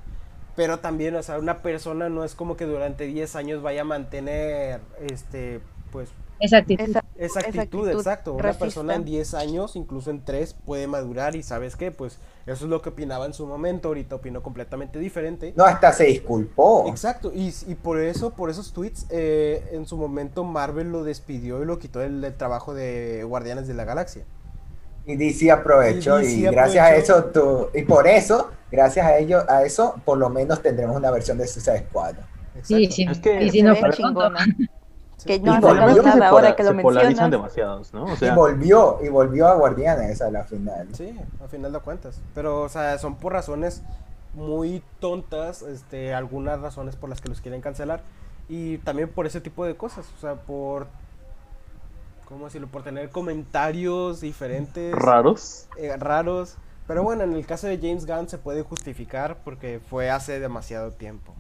pero también, o sea, una persona no es como que durante 10 años vaya a mantener, este, pues, Esa actitud. Esa- esa actitud, actitud exacto. Una racista. persona en 10 años, incluso en 3, puede madurar y sabes qué, pues eso es lo que opinaba en su momento, ahorita opino completamente diferente. No, hasta se disculpó. Exacto, y, y por eso, por esos tweets, eh, en su momento Marvel lo despidió y lo quitó del, del trabajo de Guardianes de la Galaxia. Y DC aprovechó Y gracias a eso tú, y por eso, gracias a ello, a eso, por lo menos tendremos una versión de Suicide Squad. Sí, Exacto. sí. Es que- y si no Que no Y ha volvió sacado nada ahora que lo se polarizan mencionas. demasiados, ¿no? O y volvió, y volvió a Guardianes a la final. Sí, a final de cuentas. Pero, o sea, son por razones muy tontas, este, algunas razones por las que los quieren cancelar. Y también por ese tipo de cosas, o sea, por... ¿Cómo decirlo? Por tener comentarios diferentes. raros. eh, raros. Pero bueno, en el caso de James Gunn se puede justificar porque fue hace demasiado tiempo.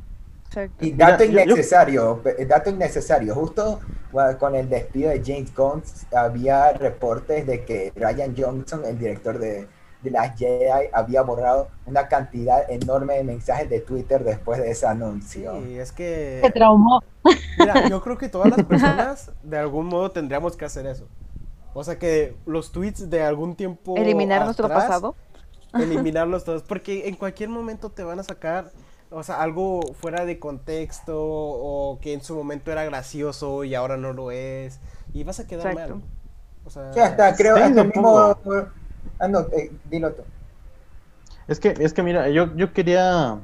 Exacto. Y dato Mira, yo- yo- innecesario, eh, dato innecesario, justo con el despido de James Gunn había reportes de que Ryan Johnson, el director de, de las Jedi, había borrado una cantidad enorme de mensajes de Twitter después de ese Sí, anuncio. es que... Se traumó. Mira, yo creo que todas las personas de algún modo tendríamos que hacer eso. O sea que los tweets de algún tiempo Eliminar nuestro atrás, pasado. eliminarlos todos, porque en cualquier momento te van a sacar, o sea, algo fuera de contexto o que en su momento era gracioso y ahora no lo es y vas a quedar Exacto. mal. O sea, Sí, hasta creo, hasta el mismo... Ah, no, eh, dilo tú. Es que, es que mira, yo, yo quería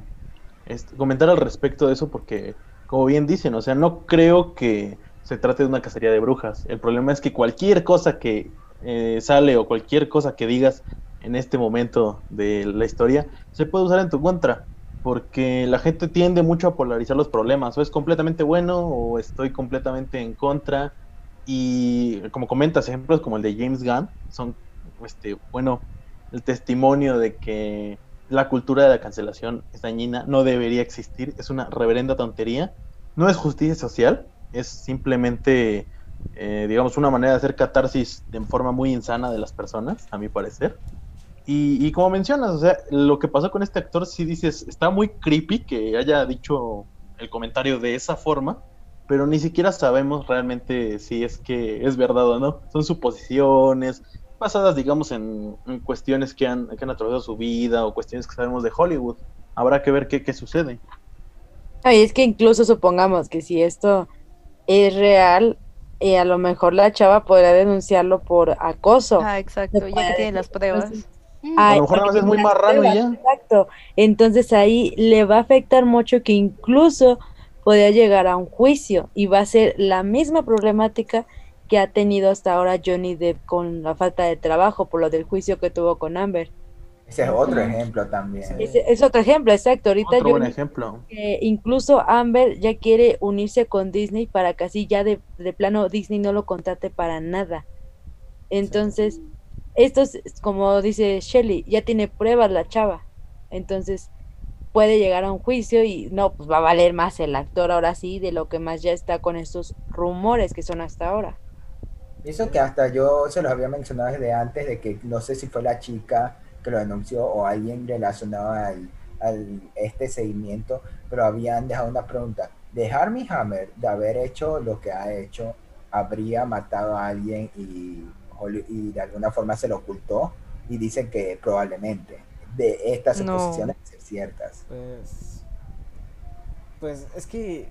este, comentar al respecto de eso porque, como bien dicen, o sea, no creo que se trate de una cacería de brujas. El problema es que cualquier cosa que eh, sale o cualquier cosa que digas en este momento de la historia se puede usar en tu contra. Porque la gente tiende mucho a polarizar los problemas. O es completamente bueno o estoy completamente en contra. Y como comentas, ejemplos como el de James Gunn son, este, bueno, el testimonio de que la cultura de la cancelación es dañina, no debería existir, es una reverenda tontería. No es justicia social, es simplemente, eh, digamos, una manera de hacer catarsis de forma muy insana de las personas, a mi parecer. Y, y como mencionas, o sea, lo que pasó con este actor, si dices, está muy creepy que haya dicho el comentario de esa forma, pero ni siquiera sabemos realmente si es que es verdad o no. Son suposiciones, basadas, digamos, en, en cuestiones que han, que han atravesado su vida o cuestiones que sabemos de Hollywood. Habrá que ver qué, qué sucede. Ay, es que incluso supongamos que si esto es real, eh, a lo mejor la chava podrá denunciarlo por acoso. Ah, exacto. Ya que tiene las pruebas. A lo mejor nada más es muy marrano y ya. Exacto. Entonces ahí le va a afectar mucho que incluso podría llegar a un juicio y va a ser la misma problemática que ha tenido hasta ahora Johnny Depp con la falta de trabajo por lo del juicio que tuvo con Amber. Ese es otro ejemplo también. Sí. Es, es otro ejemplo, exacto. Ahorita Otro buen Johnny ejemplo. que incluso Amber ya quiere unirse con Disney para que así ya de, de plano Disney no lo contrate para nada. Entonces, esto es como dice Shelly, ya tiene pruebas la chava. Entonces, puede llegar a un juicio y no, pues va a valer más el actor ahora sí de lo que más ya está con estos rumores que son hasta ahora. Eso que hasta yo se los había mencionado desde antes, de que no sé si fue la chica que lo denunció o alguien relacionado al, al este seguimiento, pero habían dejado una pregunta. De Harmy Hammer, de haber hecho lo que ha hecho, habría matado a alguien y, y de alguna forma se lo ocultó, y dicen que probablemente de estas No. suposiciones ser ciertas. Pues, pues es que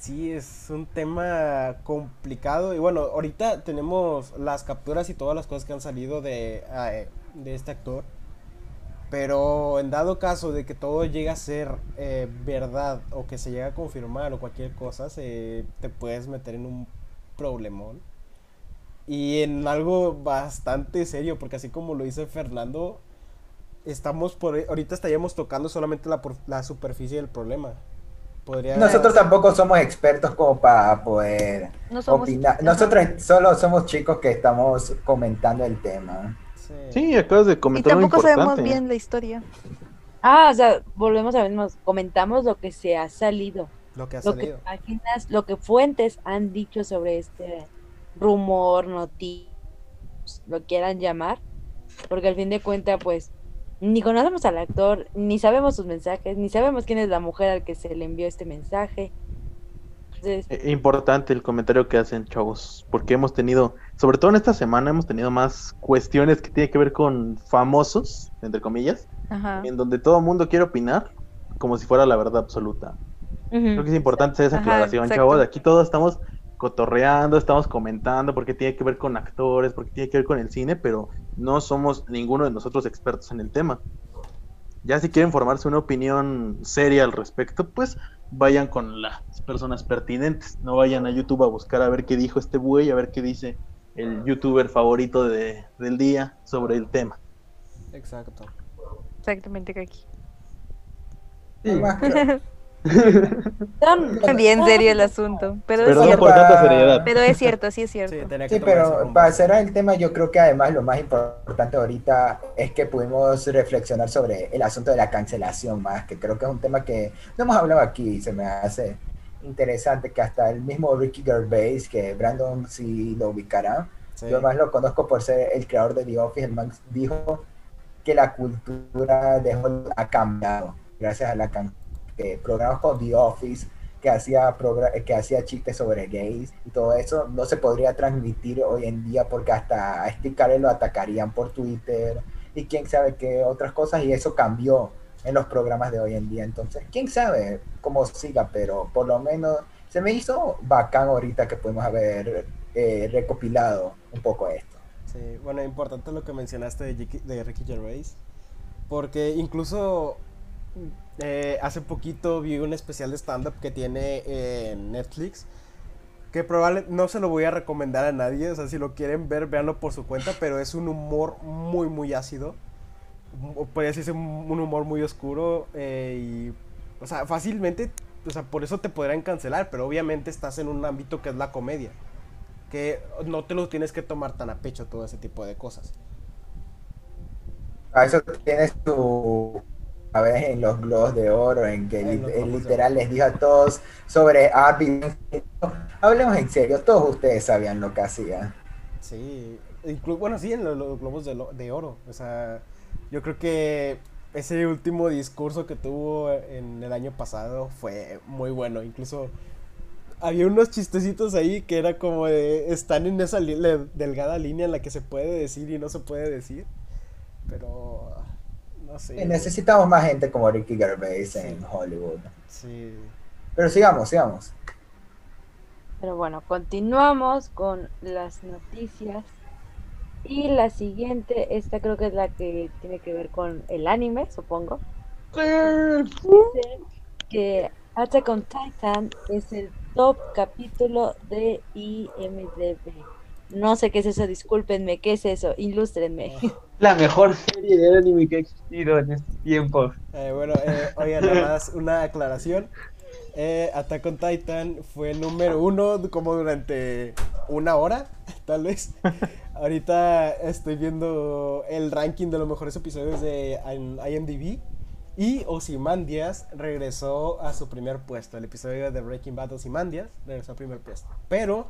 sí, es un tema complicado. Y bueno, ahorita tenemos las capturas y todas las cosas que han salido de, eh, de este actor. Pero en dado caso de que todo llegue a ser eh, verdad o que se llegue a confirmar o cualquier cosa, se, te puedes meter en un problemón. Y en algo bastante serio, porque así como lo dice Fernando, estamos por ahorita estaríamos tocando solamente la, por- la superficie del problema. Podría Nosotros tampoco somos expertos como para poder No somos. opinar. ajá. Nosotros solo somos chicos que estamos comentando el tema. Sí, Sí, acabas de Y comentar algo tampoco sabemos importante. bien la historia. Ah, o sea, volvemos a ver, nos comentamos lo que se ha salido, lo que ha lo que salido. páginas, lo que fuentes han dicho sobre este rumor, noticia, lo quieran llamar, porque al fin de cuentas, pues, ni conocemos al actor, ni sabemos sus mensajes, ni sabemos quién es la mujer al que se le envió este mensaje. Entonces, Eh, Importante el comentario que hacen, chavos, porque hemos tenido, sobre todo en esta semana, hemos tenido más cuestiones que tienen que ver con famosos, entre comillas, Ajá. en donde todo el mundo quiere opinar como si fuera la verdad absoluta. Creo que es importante hacer esa aclaración, chavos. Aquí todos estamos cotorreando, estamos comentando porque tiene que ver con actores, porque tiene que ver con el cine, pero no somos ninguno de nosotros expertos en el tema. Ya si quieren formarse una opinión seria al respecto, pues vayan con las personas pertinentes. No vayan a YouTube a buscar a ver qué dijo este güey, a ver qué dice el youtuber favorito de- del día sobre el tema. Exacto. Exactamente, Kaki. Sí. Son- Bien serio el asunto. Pero es Perdón cierto. por tanta seriedad. Pero es cierto, sí es cierto. Sí, Sí, pero para cerrar el tema, yo creo que además lo más importante ahorita es que pudimos reflexionar sobre el asunto de la cancelación más, que creo que es un tema que no hemos hablado aquí y se me hace interesante que hasta el mismo Ricky Gervais, que Brandon sí lo ubicará, Sí. yo más lo conozco por ser el creador de The Office, el man dijo que la cultura de Hollywood ha cambiado gracias a la can- que programas como The Office que hacía que hacía chistes sobre gays y todo eso no se podría transmitir hoy en día porque hasta a Steve Carell lo atacarían por Twitter y quién sabe qué otras cosas y eso cambió en los programas de hoy en día. Entonces quién sabe cómo siga pero por lo menos se me hizo bacán ahorita que pudimos haber eh, recopilado un poco esto. Sí, bueno, importante lo que mencionaste de, Ricky- de Ricky Gervais, porque incluso eh, hace poquito vi un especial de stand-up que tiene en Netflix, que probablemente no se lo voy a recomendar a nadie, o sea, si lo quieren ver, véanlo por su cuenta, pero es un humor muy, muy ácido, podría decirse un humor muy oscuro, eh, y, o sea, fácilmente, o sea, por eso te podrían cancelar, pero obviamente estás en un ámbito que es la comedia que no te lo tienes que tomar tan a pecho todo ese tipo de cosas. A eso tienes tu a ver en los globos de oro en que él de literal les dijo a todos sobre Abby hablemos en serio todos ustedes sabían lo que hacía Sí, bueno, sí, en lo- los, globos de, lo- de oro. O sea, yo creo que ese último discurso que tuvo en el año pasado fue muy bueno. Incluso había unos chistecitos ahí que era como de, están en esa li- delgada línea en la que se puede decir y no se puede decir. Pero, no sé. Y necesitamos más gente como Ricky Gervais en Hollywood Sí. pero sigamos sigamos Pero bueno, continuamos con las noticias. Y la siguiente, esta creo que es la que tiene que ver con el anime, supongo. Dice que Attack on Titan es el top capítulo de IMDb. No sé qué es eso, discúlpenme, ¿qué es eso? Ilústrenme. La mejor serie de anime que ha existido en estos tiempos. Eh, bueno, eh, oigan, nada más una aclaración. Eh, Attack on Titan fue el número uno como durante una hora, tal vez. Ahorita estoy viendo el ranking de los mejores episodios de IMDb. Y Ozymandias regresó a su primer puesto. El episodio de Breaking Bad Ozymandias regresó al primer puesto. Pero,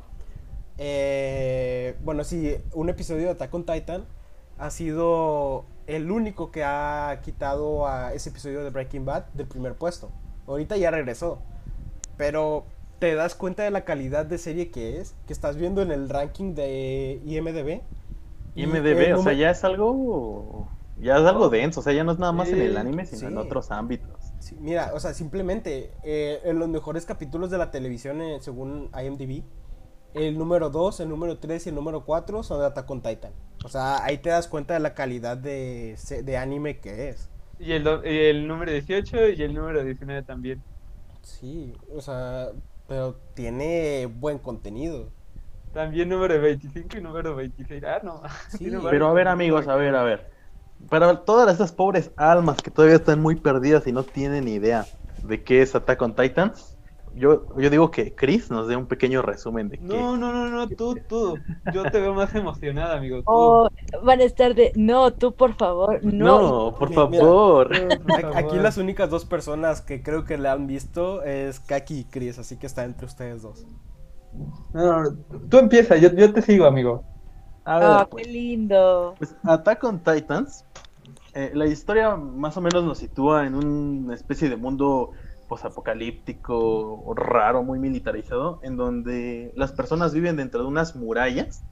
eh, bueno, sí, un episodio de Attack on Titan ha sido el único que ha quitado a ese episodio de Breaking Bad del primer puesto. Ahorita ya regresó. Pero te das cuenta de la calidad de serie que es, que estás viendo en el ranking de IMDB. IMDB, o sea, ya es algo. Ya es algo denso, o sea, ya no es nada más en el anime, sino sí. en otros ámbitos. Sí, mira, o sea, simplemente eh, en los mejores capítulos de la televisión, eh, según IMDb, el número 2, el número 3 y el número 4 son de Attack on Titan. O sea, ahí te das cuenta de la calidad de, de anime que es. Y el, do- y el número 18 y el número 19 también. Sí, o sea, pero tiene buen contenido. También número 25 y número 26. Ah, no. Sí, Pero a ver, amigos, a ver, a ver. Para todas estas pobres almas que todavía están muy perdidas y no tienen idea de qué es Attack on Titan, yo, yo digo que Chris nos dé un pequeño resumen de qué. No, no, no, no, tú, tú. Yo te veo más emocionada, amigo. Tú. Oh, van a estar de, no, tú por favor, no. No, por Mira, favor. Aquí favor. las únicas dos personas que creo que la han visto es Kaki y Chris, así que está entre ustedes dos. No, no, tú empieza, yo, yo te sigo, amigo. A ver, Ah, pues. qué lindo. Pues Attack on Titans, eh, la historia más o menos nos sitúa en una especie de mundo posapocalíptico, raro, muy militarizado, en donde las personas viven dentro de unas murallas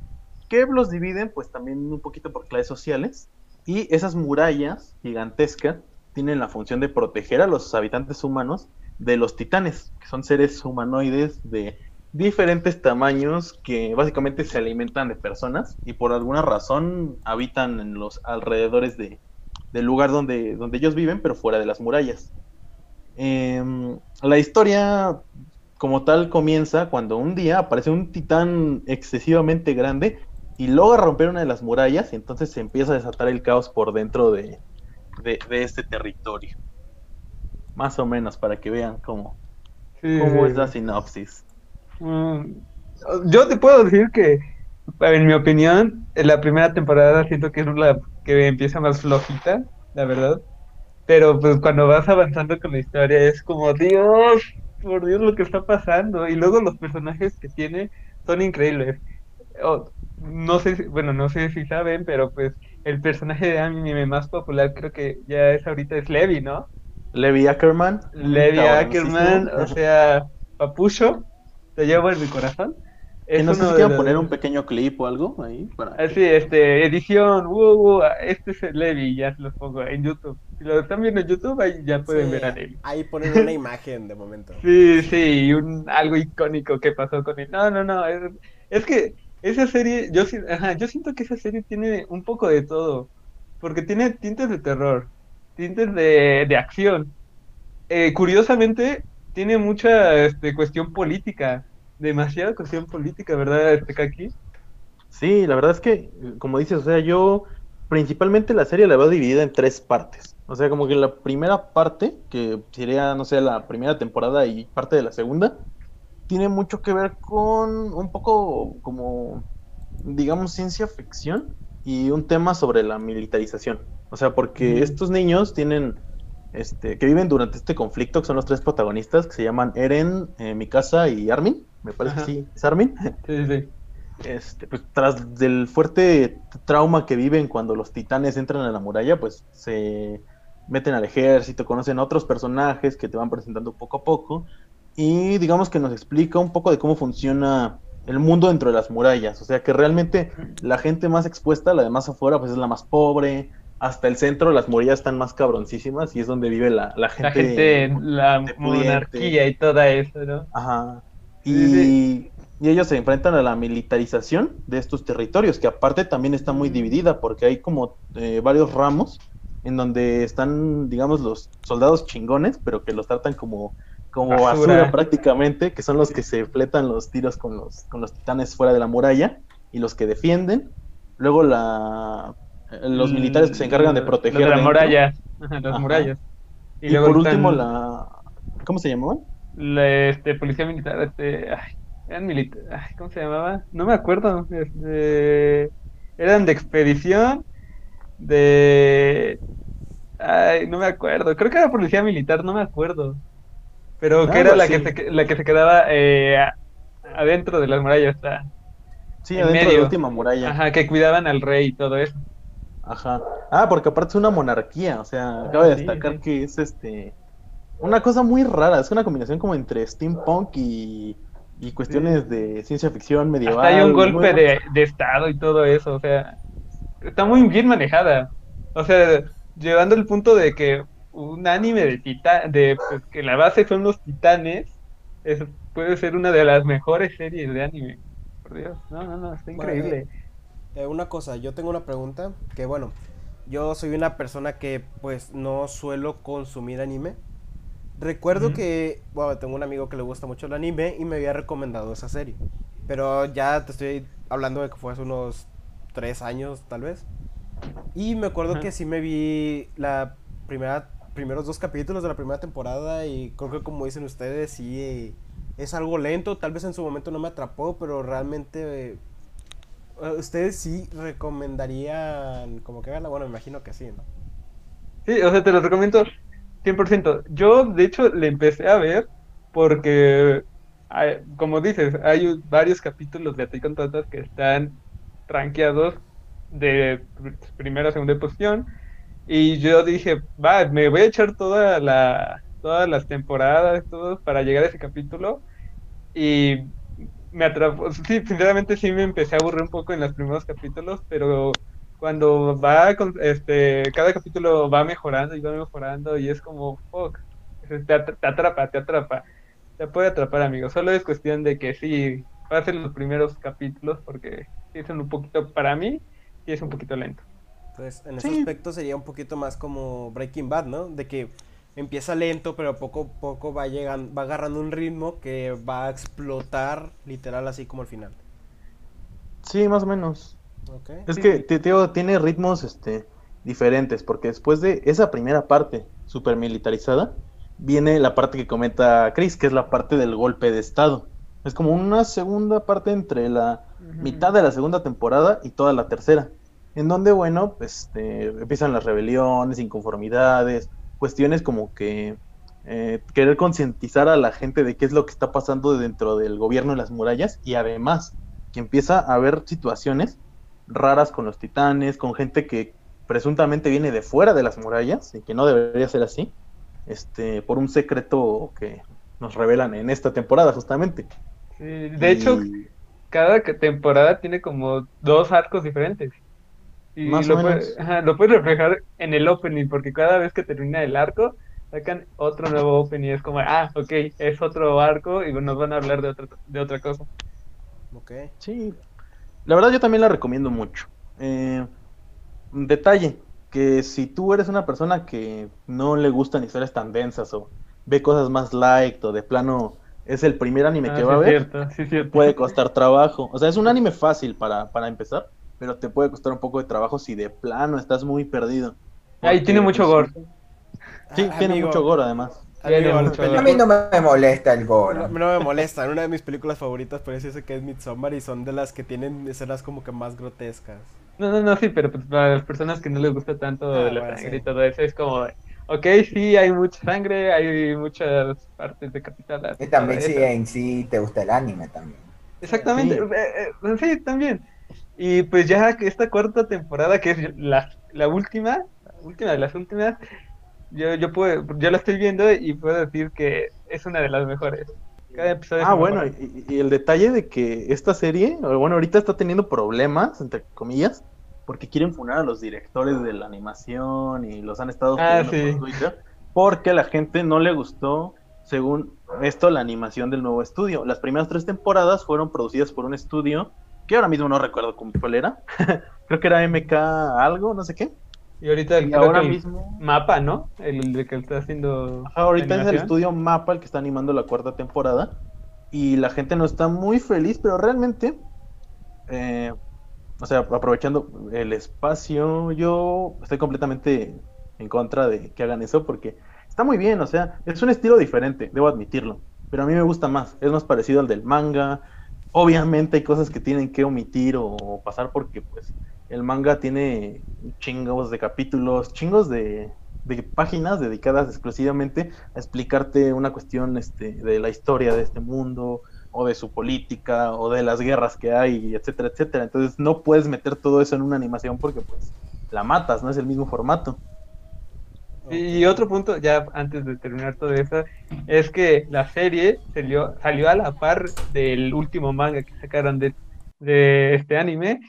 que los dividen pues también un poquito por clases sociales y esas murallas gigantescas tienen la función de proteger a los habitantes humanos de los titanes, que son seres humanoides de diferentes tamaños que básicamente se alimentan de personas y por alguna razón habitan en los alrededores de, del lugar donde, donde ellos viven, pero fuera de las murallas. Em, la historia como tal comienza cuando un día aparece un titán excesivamente grande y logra romper una de las murallas y entonces se empieza a desatar el caos por dentro de, de, de este territorio. Más o menos para que vean cómo, Sí, cómo es la sinopsis. Mm, Yo te puedo decir que, en mi opinión, en la primera temporada siento que es la que empieza más flojita, la verdad. Pero pues cuando vas avanzando con la historia es como, Dios, por Dios lo que está pasando. Y luego los personajes que tiene son increíbles. Oh, no sé, si- bueno, no sé si saben, pero pues el personaje de anime más popular creo que ya es ahorita es Levi, ¿no? Levi Ackerman. Levi. Ackerman, o sea, Papucho, te llevo en mi corazón. Que Es no sé si los- poner un pequeño clip o algo ahí para. Así, este, edición, wow, wow, este es el Levi, ya se los pongo en YouTube. Si lo están viendo en YouTube, ahí ya pueden Sí, ver a Levi. Ahí ponen una imagen de momento. Sí, sí, un, algo icónico que pasó con él. No, no, no, es, es que esa serie, yo, ajá, yo siento que esa serie tiene un poco de todo, porque tiene tintes de terror, tintes de, de acción. Eh, curiosamente, tiene mucha este, cuestión política, demasiada cuestión política, ¿verdad, Kaki? Sí, la verdad es que, como dices, o sea, yo principalmente la serie la veo dividida en tres partes. O sea, como que la primera parte, que sería, no sé, la primera temporada y parte de la segunda, tiene mucho que ver con un poco como, digamos, ciencia ficción y un tema sobre la militarización. O sea, porque estos niños tienen, este, que viven durante este conflicto, que son los tres protagonistas, que se llaman Eren, eh, Mikasa y Armin. Me parece Ajá. que sí, es Armin. Sí, sí. este, pues, tras del fuerte trauma que viven cuando los titanes entran a la muralla, pues se meten al ejército, conocen a otros personajes que te van presentando poco a poco y digamos que nos explica un poco de cómo funciona el mundo dentro de las murallas, o sea que realmente la gente más expuesta, la de más afuera, pues es la más pobre, hasta el centro las murallas están más cabroncísimas y es donde vive la, la gente. La gente, la monarquía y toda eso, ¿no? Ajá. Sí, Y y ellos se enfrentan a la militarización de estos territorios, que aparte también está muy dividida porque hay como eh, varios ramos en donde están, digamos, los soldados chingones, pero que los tratan como, como basura. Basura. prácticamente, que son los que se fletan los tiros con los, con los titanes fuera de la muralla y los que defienden. Luego la, los militares que se encargan de proteger Los de la dentro. muralla. Ajá, las Ajá. murallas. Y, luego por están último la... ¿Cómo se llamaban? La, este, policía militar, este, ay, eran militares, ¿cómo se llamaba? No me acuerdo, este, eran de expedición, de, ay, no me acuerdo, creo que era policía militar, no me acuerdo, pero que era la que se, la que se quedaba eh, adentro de las murallas, está, Sí, En adentro de la última muralla. ajá, que cuidaban al rey y todo eso. Ajá. Ah, porque aparte es una monarquía, o sea, cabe sí, destacar sí. que es este una cosa muy rara, es una combinación como entre steampunk y, y cuestiones de ciencia ficción medieval. Hasta hay un golpe de, de estado y todo eso, o sea, está muy bien manejada. O sea, llevando el punto de que un anime de titán, de pues, que la base son los titanes, es, puede ser una de las mejores series de anime. Por Dios, no, no, no, está Bueno, increíble. Eh, una cosa, yo tengo una pregunta que bueno, yo soy una persona que pues no suelo consumir anime. Recuerdo que, bueno, tengo un amigo que le gusta mucho el anime y me había recomendado esa serie. Pero ya te estoy hablando de que fue hace unos tres años tal vez. Y me acuerdo que sí me vi la primera, primeros dos capítulos de la primera temporada y creo que como dicen ustedes, sí eh, es algo lento. Tal vez en su momento no me atrapó, pero realmente... eh, eh, ¿Ustedes sí recomendarían como que verla? Bueno, me imagino que sí, ¿no? Sí, o sea, te lo recomiendo 100%. Yo, de hecho, le empecé a ver porque, como dices, hay varios capítulos de Attack on Titan que están rankeados de pr- primera a segunda posición. Y yo dije, va, me voy a echar toda la, todas las temporadas, todo para llegar a ese capítulo. Y me atrapó. Sí, sinceramente sí me empecé a aburrir un poco en los primeros capítulos, pero cuando va, con- este, cada capítulo va mejorando y va mejorando y es como, fuck, te, at- te atrapa, te atrapa, te puede atrapar, amigo. Solo es cuestión de que sí, pasen los primeros capítulos porque sí son un poquito, para mí, sí es un poquito lento. Entonces, en ese Sí. aspecto sería un poquito más como Breaking Bad, ¿no? De que empieza lento, pero poco a poco va llegando, va agarrando un ritmo que va a explotar literal así como al final. Sí, más o menos. Es que sí. te digo, tiene ritmos este diferentes, porque después de esa primera parte super militarizada, viene la parte que comenta Chris, que es la parte del golpe de estado. Es como una segunda parte entre la mitad de la segunda temporada y toda la tercera. En donde, bueno, pues este, empiezan las rebeliones, inconformidades, cuestiones como que eh, querer concientizar a la gente de qué es lo que está pasando dentro del gobierno de las murallas y además que empieza a haber situaciones raras con los titanes, con gente que presuntamente viene de fuera de las murallas y que no debería ser así, este, por un secreto que nos revelan en esta temporada justamente. Sí, de hecho, cada temporada tiene como dos arcos diferentes. Y Más lo, o puede- menos. ajá, lo puedes reflejar en el opening, porque cada vez que termina el arco, sacan otro nuevo opening. Es como, ah, ok, es otro arco y nos van a hablar de otra, de otra cosa. Ok. Sí, la verdad yo también la recomiendo mucho. Eh, detalle, que si tú eres una persona que no le gustan historias tan densas o ve cosas más light o de plano es el primer anime Ah, que sí va a ver, cierto, sí es cierto. puede costar trabajo. O sea, es un anime fácil para, para empezar, pero te puede costar un poco de trabajo si de plano estás muy perdido. Ah, y tiene mucho pues, gore. Sí, Ah, tiene amigo, mucho gore además. Tiene mucho. A mí no me molesta el No, gore. no me molesta, una de mis películas favoritas parece eso que es Midsommar y son de las que tienen escenas como que más grotescas. No, no, no, sí, pero pues para las personas que no les gusta tanto Ah, la bueno, sangre sí. y todo eso, es como, ok, sí, hay mucha sangre, hay muchas partes decapitadas. Y también eso. en sí te gusta el anime también. Exactamente, Sí. eh, eh, sí, también. Y pues ya que esta cuarta temporada, que es la, la última, la última de las últimas, yo, yo puedo, yo la estoy viendo y puedo decir que es una de las mejores. Cada episodio Ah, bueno, y, y el detalle de que esta serie, bueno, ahorita está teniendo problemas, entre comillas, porque quieren funar a los directores de la animación y los han estado Ah, sí. por Twitter, porque a la gente no le gustó según esto, la animación del nuevo estudio. Las primeras tres temporadas fueron producidas por un estudio que ahora mismo no recuerdo cuál era. creo que era MK algo, no sé qué. Y ahorita Y creo ahora que el mismo, mapa, ¿no? El de que está haciendo. Ajá, ahorita es el estudio Mapa el que está animando la cuarta temporada. Y la gente no está muy feliz, pero realmente, eh, o sea, aprovechando el espacio, yo estoy completamente en contra de que hagan eso porque está muy bien, o sea, es un estilo diferente, debo admitirlo. Pero a mí me gusta más, es más parecido al del manga. Obviamente hay cosas que tienen que omitir o pasar porque pues el manga tiene chingos de capítulos, chingos de, páginas dedicadas exclusivamente a explicarte una cuestión este, de la historia de este mundo o de su política o de las guerras que hay, etcétera, etcétera. Entonces no puedes meter todo eso en una animación porque pues la matas, no es el mismo formato. Y otro punto, ya antes de terminar todo eso, es que la serie salió, salió a la par del último manga que sacaron de este anime.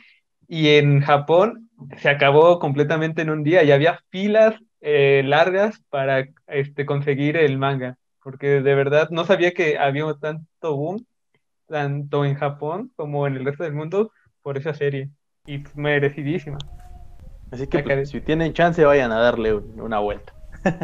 Y en Japón se acabó completamente en un día y había filas eh, largas para este, conseguir el manga. Porque de verdad no sabía que había tanto boom, tanto en Japón como en el resto del mundo, por esa serie. Y pues, merecidísima, Así que pues, si tienen chance vayan a darle un- una vuelta.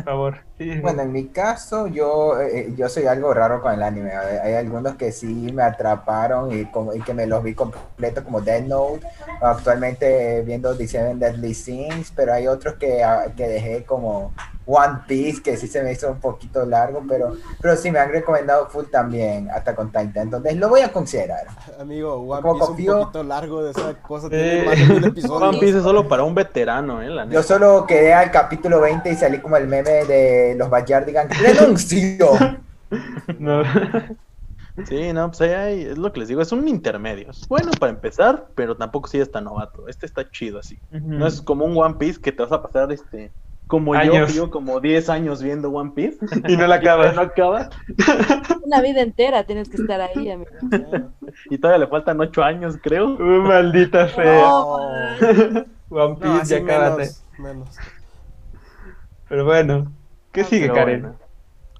por favor. Bueno, en mi caso, yo, eh, yo soy algo raro con el anime. Hay, hay algunos que sí me atraparon y, como- y que me los vi completo, como Dead Note. Actualmente eh, viendo Seven Deadly Sins, pero hay otros que, ah, que dejé como One Piece, que sí se me hizo un poquito largo, pero, pero sí me han recomendado full también, hasta con Titan. Entonces lo voy a considerar. Amigo, One Como Piece es confío- un poquito largo de esa cosa, Eh, tiene más de mil episodios. One Piece es solo para un veterano, eh, la Yo solo quedé al capítulo 20 y salí como el meme de los Backyardigans. ¡Renuncio! No. Sí, no, pues ahí hay- es lo que les digo, es un intermedio. Es bueno para empezar, pero tampoco sí es tan novato. Este está chido así. No es como un One Piece que te vas a pasar este como yo, Años. llevo como 10 años viendo One Piece. Y no la acabas. no acaba. Una vida entera tienes que estar ahí, amigo. Y todavía le faltan 8 años, creo. Uh, maldita sea. No, One Piece, ya cábate. menos, menos. Pero bueno, ¿qué sigue, Pero Karen? bueno.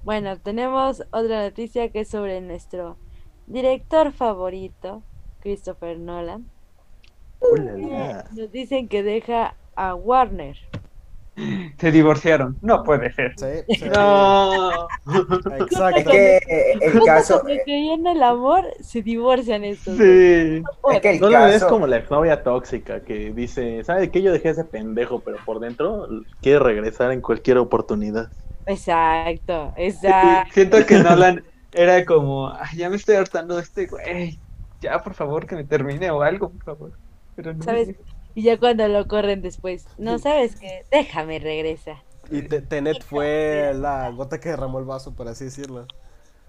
Bueno, tenemos otra noticia que es sobre nuestro director favorito, Christopher Nolan. Nos dicen que deja a Warner. Se divorciaron. No puede ser. Sí, sí. No. Exacto. Es que el caso. creían en el amor, se divorcian estos. Sí. Es que el No la ves caso. como la exnovia tóxica que dice, ¿sabe de qué? Yo dejé a ese pendejo, pero por dentro quiere regresar en cualquier oportunidad. Exacto, exacto. Siento que Nolan era como, "Ay, ya me estoy hartando de este güey. Ya, por favor, que me termine o algo, por favor. Pero no. ¿Sabes? Y ya cuando lo corren después, no sabes qué, déjame regresa. Y Te- Tenet fue la gota que derramó el vaso, por así decirlo.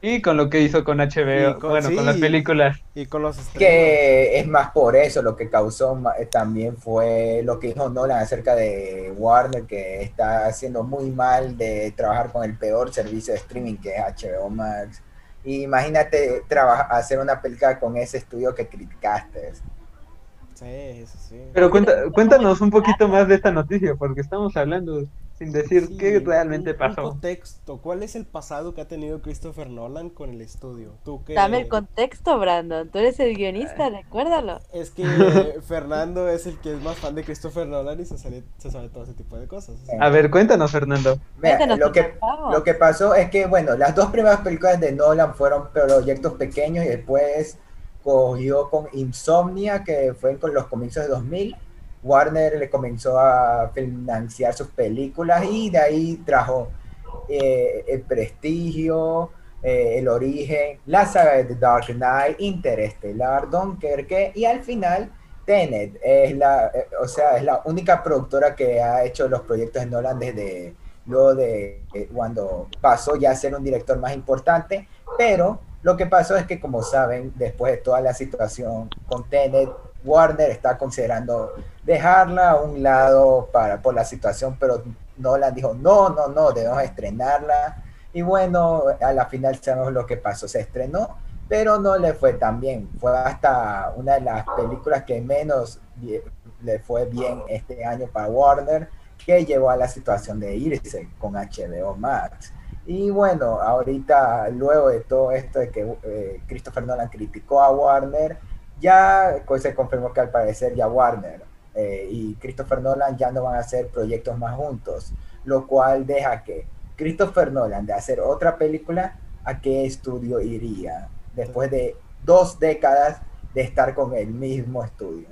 Y con lo que hizo con HBO, con- bueno, con las sí. películas. Y con los estrenos. que es más por eso lo que causó eh, también fue lo que dijo Nolan acerca de Warner que está haciendo muy mal de trabajar con el peor servicio de streaming que es HBO Max. Y imagínate trabajar, hacer una película con ese estudio que criticaste. Sí, sí. Pero cuenta, cuéntanos un poquito más de esta noticia, porque estamos hablando sin decir Sí, qué realmente un- Un pasó. contexto. ¿Cuál es el pasado que ha tenido Christopher Nolan con el estudio? ¿Tú qué? Dame el contexto, Brandon. Tú eres el guionista, recuérdalo. Es que Fernando es el que es más fan de Christopher Nolan y se, sale- se sabe todo ese tipo de cosas. A ver, cuéntanos, Fernando. Mira, Cuéntanos, lo, que, lo que pasó es que, bueno, las dos primeras películas de Nolan fueron proyectos pequeños y después cogió con Insomnia, que fue con los comienzos de 2000. Warner le comenzó a financiar sus películas y de ahí trajo eh, El Prestigio, eh, El Origen, la saga de The Dark Knight, Interestelar, Dunkerque y al final Tenet. Es la, eh, o sea, es la única productora que ha hecho los proyectos de Nolan desde luego de eh, cuando pasó ya a ser un director más importante, pero lo que pasó es que como saben, después de toda la situación con Tenet, Warner está considerando dejarla a un lado para, por la situación, pero Nolan dijo, no, no, no, debemos estrenarla. Y bueno, a la final sabemos lo que pasó, se estrenó, pero no le fue tan bien. Fue hasta una de las películas que menos le fue bien este año para Warner, que llevó a la situación de irse con HBO Max. Y bueno, ahorita, luego de todo esto de que eh, Christopher Nolan criticó a Warner, ya pues, se confirmó que al parecer ya Warner eh, y Christopher Nolan ya no van a hacer proyectos más juntos, lo cual deja que Christopher Nolan de hacer otra película, ¿a qué estudio iría? Después de dos décadas de estar con el mismo estudio.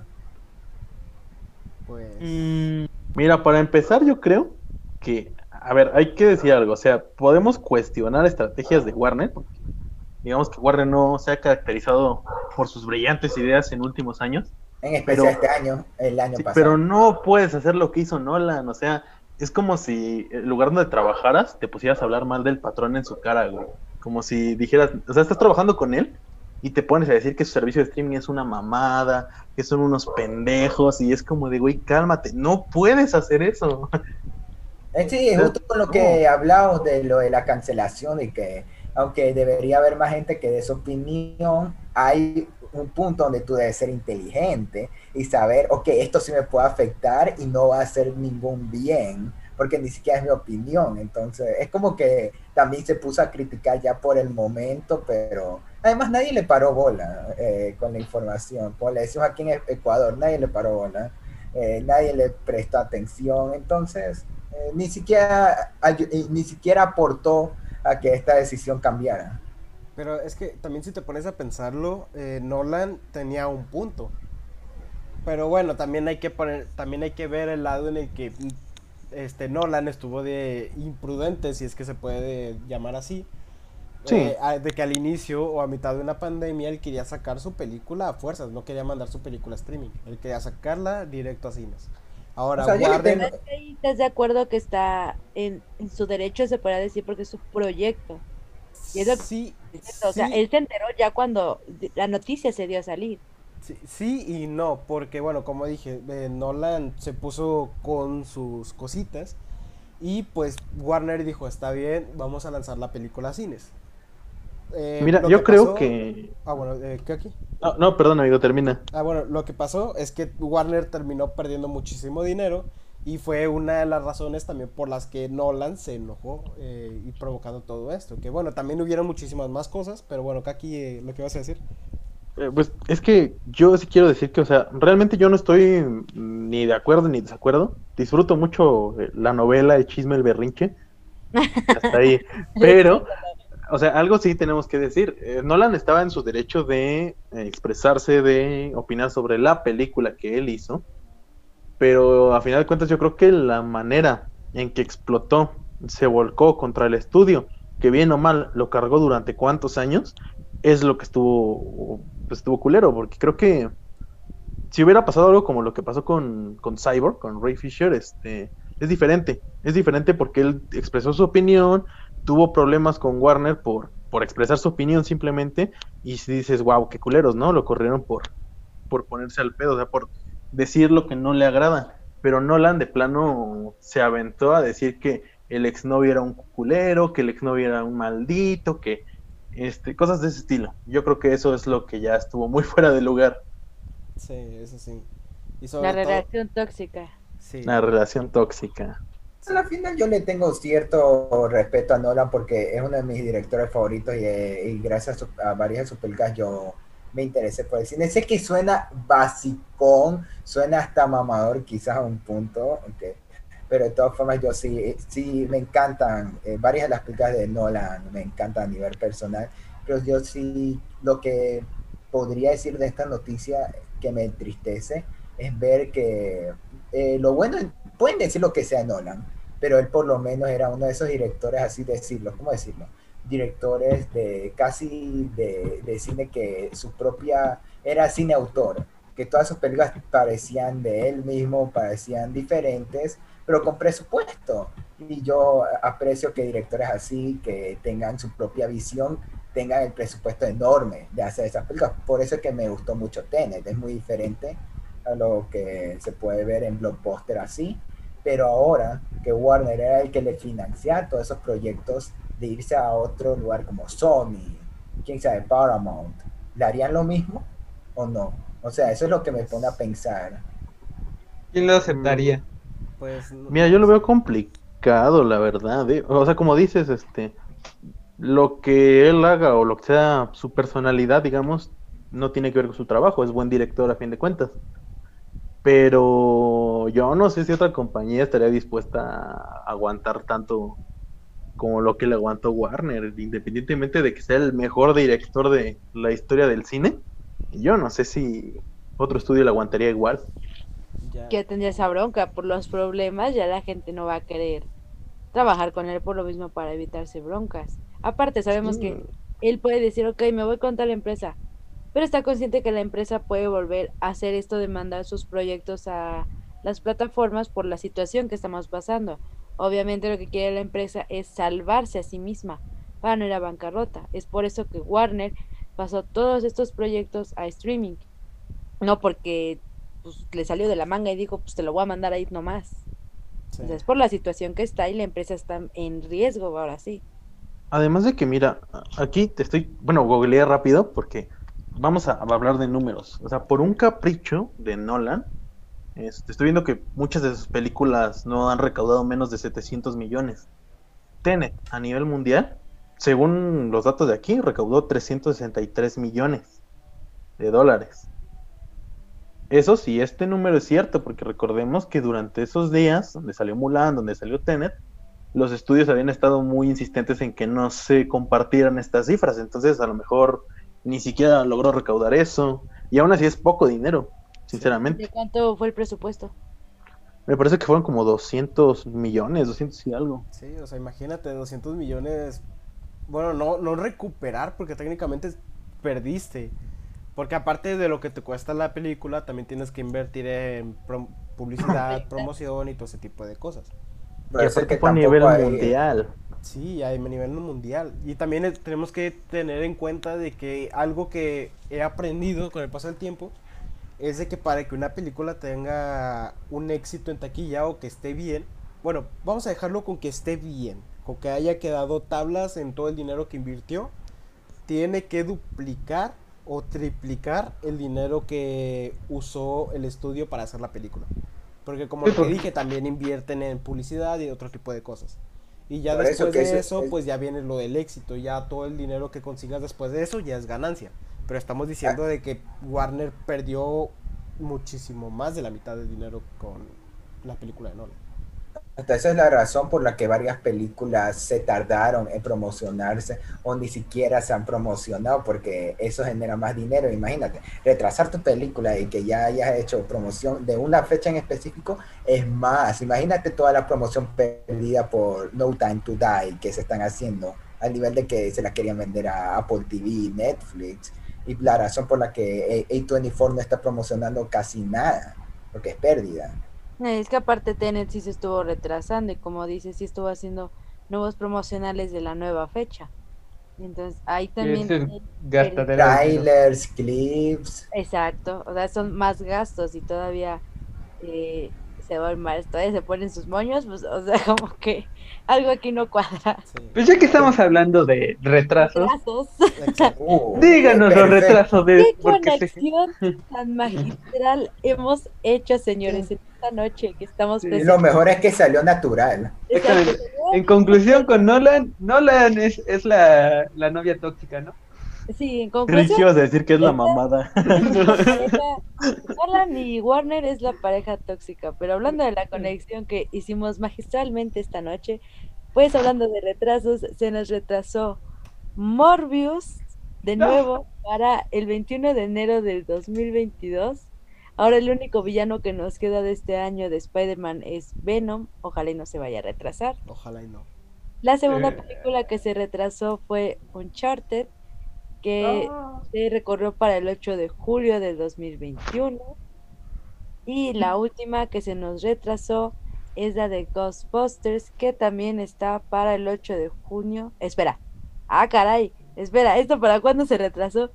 Pues. Mm, mira, para empezar, yo creo que, a ver, hay que decir algo. O sea, podemos cuestionar estrategias de Warner. porque digamos que Warner no se ha caracterizado por sus brillantes ideas en últimos años. En especial Pero- este año, el año Sí, pasado. pero no puedes hacer lo que hizo Nolan. O sea, es como si el lugar donde trabajaras te pusieras a hablar mal del patrón en su cara, güey. Como si dijeras, o sea, estás trabajando con él y te pones a decir que su servicio de streaming es una mamada, que son unos pendejos, y es como de, güey, cálmate, no puedes hacer eso. Eh, Sí, justo con lo que hablamos de lo de la cancelación y que aunque debería haber más gente que dé su opinión, hay un punto donde tú debes ser inteligente y saber, ok, esto sí me puede afectar y no va a hacer ningún bien, porque ni siquiera es mi opinión. Entonces, es como que también se puso a criticar ya por el momento, pero además nadie le paró bola eh, con la información. Como le decimos aquí en Ecuador, nadie le paró bola, eh, nadie le prestó atención, entonces eh, ni siquiera eh, ni siquiera aportó a que esta decisión cambiara. Pero es que también si te pones a pensarlo, eh, Nolan tenía un punto. Pero bueno, también hay que poner, también hay que ver el lado en el que este Nolan estuvo de imprudente, si es que se puede llamar así. Sí. Eh, a- de que al inicio o a mitad de una pandemia él quería sacar su película a fuerzas, no quería mandar su película a streaming, él quería sacarla directo a cines. Ahora, O sea, ahí ¿Estás de acuerdo que está en, en su derecho, se podría decir, porque es su proyecto? y eso- sí, O sea, sí. él se enteró ya cuando la noticia se dio a salir. Sí, sí y no, porque bueno, como dije, eh, Nolan se puso con sus cositas y pues Warner dijo, está bien, vamos a lanzar la película a cines. Eh, Mira, yo que creo pasó- que... Ah, bueno, eh, ¿qué aquí? No, no, perdón, amigo, termina. Ah, bueno, lo que pasó es que Warner terminó perdiendo muchísimo dinero y fue una de las razones también por las que Nolan se enojó eh, y provocando todo esto. Que bueno, también hubieron muchísimas más cosas, pero bueno, Kaki, eh, lo que vas a decir. Eh, Pues es que yo sí quiero decir que, o sea, realmente yo no estoy mm, ni de acuerdo ni desacuerdo. Disfruto mucho eh, la novela de Chisme el Berrinche. Hasta ahí. Pero, o sea, algo sí tenemos que decir. Eh, Nolan estaba en su derecho de eh, expresarse, de opinar sobre la película que él hizo. Pero a final de cuentas yo creo que la manera en que explotó, se volcó contra el estudio, que bien o mal lo cargó durante cuántos años, es lo que estuvo, estuvo culero, porque creo que si hubiera pasado algo como lo que pasó con, con Cyborg, con Ray Fisher, este, es diferente, es diferente porque él expresó su opinión, tuvo problemas con Warner por, por expresar su opinión simplemente, y si dices, wow, qué culeros, ¿no? Lo corrieron por, por ponerse al pedo, o sea, por decir lo que no le agrada. Pero Nolan de plano se aventó a decir que el exnovio era un culero, que el exnovio era un maldito, que este, cosas de ese estilo. Yo creo que eso es lo que ya estuvo muy fuera de lugar. Sí, eso sí. Y La todo, relación tóxica. sí. La relación tóxica. A la final yo le tengo cierto respeto a Nolan porque es uno de mis directores favoritos y, eh, y gracias a, su- a varias de sus películas yo me interesé por el cine. Sé que suena basicón, suena hasta mamador quizás a un punto, ok, pero de todas formas yo sí, sí me encantan, eh, varias de las películas de Nolan me encantan a nivel personal, pero yo sí lo que podría decir de esta noticia que me entristece es ver que eh, lo bueno, pueden decir lo que sea Nolan, pero él por lo menos era uno de esos directores, así decirlo, ¿cómo decirlo? Directores de casi de, de cine que su propia, era cine autor, que todas sus películas parecían de él mismo, parecían diferentes, pero con presupuesto. Y yo aprecio que directores así, que tengan su propia visión, tengan el presupuesto enorme de hacer esas películas. Por eso es que me gustó mucho Tenet, es muy diferente a lo que se puede ver en blockbuster así. Pero ahora que Warner era el que le financia todos esos proyectos de irse a otro lugar como Sony, quién sabe, Paramount, ¿le harían lo mismo o no? O sea, eso es lo que me pone a pensar. ¿Quién lo aceptaría? Pues, no- Mira, yo lo veo complicado. complicado, la verdad. ¿eh? O sea, como dices, este, lo que él haga o lo que sea su personalidad, digamos, no tiene que ver con su trabajo. Es buen director a fin de cuentas. Pero yo no sé si otra compañía estaría dispuesta a aguantar tanto como lo que le aguantó Warner, independientemente de que sea el mejor director de la historia del cine. Yo no sé si otro estudio le aguantaría igual. Ya. que tendría esa bronca por los problemas, ya la gente no va a querer trabajar con él por lo mismo para evitarse broncas. Aparte, sabemos Sí. que él puede decir, ok, me voy con tal empresa, pero está consciente que la empresa puede volver a hacer esto de mandar sus proyectos a las plataformas por la situación que estamos pasando. Obviamente lo que quiere la empresa es salvarse a sí misma para no ir a bancarrota. Es por eso que Warner pasó todos estos proyectos a streaming. No porque pues, le salió de la manga y dijo, pues te lo voy a mandar ahí nomás. Sí. O sea, es por la situación que está y la empresa está en riesgo ahora sí. Además de que, mira, aquí te estoy, bueno, googleé rápido porque vamos a, hablar de números. O sea, por un capricho de Nolan, este, estoy viendo que muchas de sus películas no han recaudado menos de 700 millones. Tenet, a nivel mundial, según los datos de aquí, recaudó 363 millones de dólares. Eso sí, este número es cierto, porque recordemos que durante esos días, donde salió Mulan, donde salió Tenet, los estudios habían estado muy insistentes en que no se compartieran estas cifras, entonces a lo mejor ni siquiera logró recaudar eso, y aún así es poco dinero, sinceramente. ¿De cuánto fue el presupuesto? Me parece que fueron como 200 millones, 200 y algo. Sí, o sea, imagínate, 200 millones. Bueno, no, no recuperar, porque técnicamente perdiste. Porque aparte de lo que te cuesta la película, también tienes que invertir en prom- publicidad, promoción y todo ese tipo de cosas. Y Parece aparte que fue a tampoco nivel hay- mundial. Sí, a nivel mundial. Y también tenemos que tener en cuenta de que algo que he aprendido con el paso del tiempo es de que para que una película tenga un éxito en taquilla o que esté bien, bueno, vamos a dejarlo con que esté bien, con que haya quedado tablas en todo el dinero que invirtió, tiene que duplicar o triplicar el dinero que usó el estudio para hacer la película. Porque como que porque- dije, también invierten en publicidad y otro tipo de cosas. Y ya Por después de eso eso, es- pues ya viene lo del éxito. Ya todo el dinero que consigas después de eso ya es ganancia. Pero estamos diciendo de que Warner perdió muchísimo más de la mitad del dinero con la película de Nolan. Hasta esa es la razón por la que varias películas se tardaron en promocionarse o ni siquiera se han promocionado porque eso genera más dinero. Imagínate, retrasar tu película y que ya hayas hecho promoción de una fecha en específico es más. Imagínate toda la promoción perdida por No Time to Die que se están haciendo al nivel de que se la querían vender a Apple TV, Netflix y la razón por la que A- A24 no está promocionando casi nada porque es pérdida. Eh, Es que aparte Tenet sí se estuvo retrasando y como dices, sí estuvo haciendo nuevos promocionales de la nueva fecha. Entonces ahí también... Trailers, clips. Exacto, o sea, son más gastos y todavía eh, se va mal, todavía se ponen sus moños, pues, o sea, como que algo aquí no cuadra. Sí. Pues ya que estamos hablando de retrasos, Retrasos. Díganos los retrasos de ¿Qué porque se- conexión tan magistral hemos hecho, señores, esta noche que estamos Y lo mejor es que salió natural. Exactamente. En conclusión con Nolan, Nolan es, es la, la novia tóxica, ¿no? Sí, en conclusión, ibas a decir que es la Esta- mamada. la pareja- Nolan y Warner es la pareja tóxica, pero hablando de la conexión que hicimos magistralmente esta noche, pues hablando de retrasos, se nos retrasó Morbius de No. nuevo para el 21 de enero del 2022. Ahora el único villano que nos queda de este año de Spider-Man es Venom, ojalá y no se vaya a retrasar. Ojalá y no. La segunda Eh. película que se retrasó fue Uncharted, que Ah. se recorrió para el 8 de julio del 2021. Y la última que se nos retrasó es la de Ghostbusters, que también está para el 8 de junio. Espera. Ah, caray. Espera, ¿esto para cuándo se retrasó?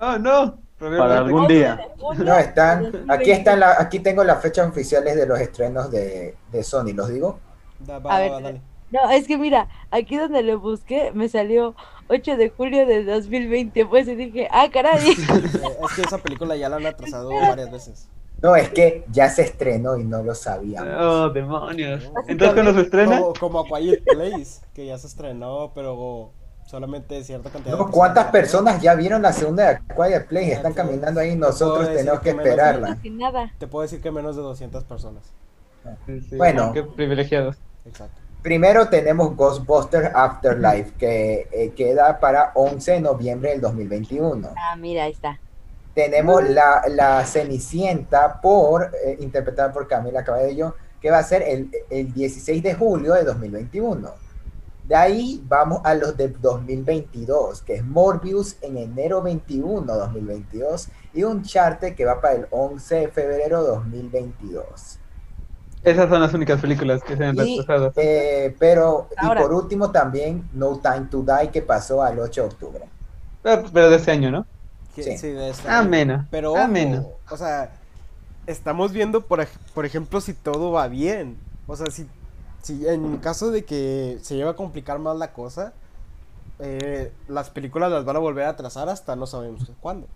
Oh, no. Para algún día. 8 de junio No, están, aquí 2021. están la, aquí tengo las fechas oficiales de los estrenos de, de Sony, ¿los digo? Da- va, A va, ver, va, dale. No, es que mira, aquí donde lo busqué me salió 8 de julio del 2020. Pues y dije, ah, caray. Es que esa película ya la han atrasado varias veces. No, es que ya se estrenó y no lo sabíamos. Oh, demonios. Entonces, cuando se estrena, Como, como A Quiet Place, que ya se estrenó, pero solamente cierta cantidad No, de ¿Cuántas personas ya vieron la segunda de Quiet Place? Están Entonces, caminando ahí y nosotros tenemos que que esperarla. Sin nada. Te puedo decir que menos de 200 personas. Sí, sí, Bueno. Qué privilegiados. Exacto. Primero tenemos Ghostbusters Afterlife, que eh, queda para 11 de noviembre del 2021. Ah, mira, ahí está. Tenemos la, la Cenicienta, por, eh, interpretada por Camila Cabello, que va a ser el, el 16 de julio de 2021. De ahí vamos a los de 2022, que es Morbius en enero 21 2022 y un charte que va para el 11 de febrero 2022. Esas son las únicas películas que se han retrasado. eh, pero, Ahora. y por último también No Time to Die, que pasó al 8 de octubre. Pero, pero de este año, ¿no? Sí. sí, de esta- Ameno. Pero, ojo, Ameno. o sea, estamos viendo, por, por ejemplo, si todo va bien. O sea, si, si en caso de que se lleva a complicar más la cosa, eh, las películas las van a volver a atrasar hasta no sabemos cuándo.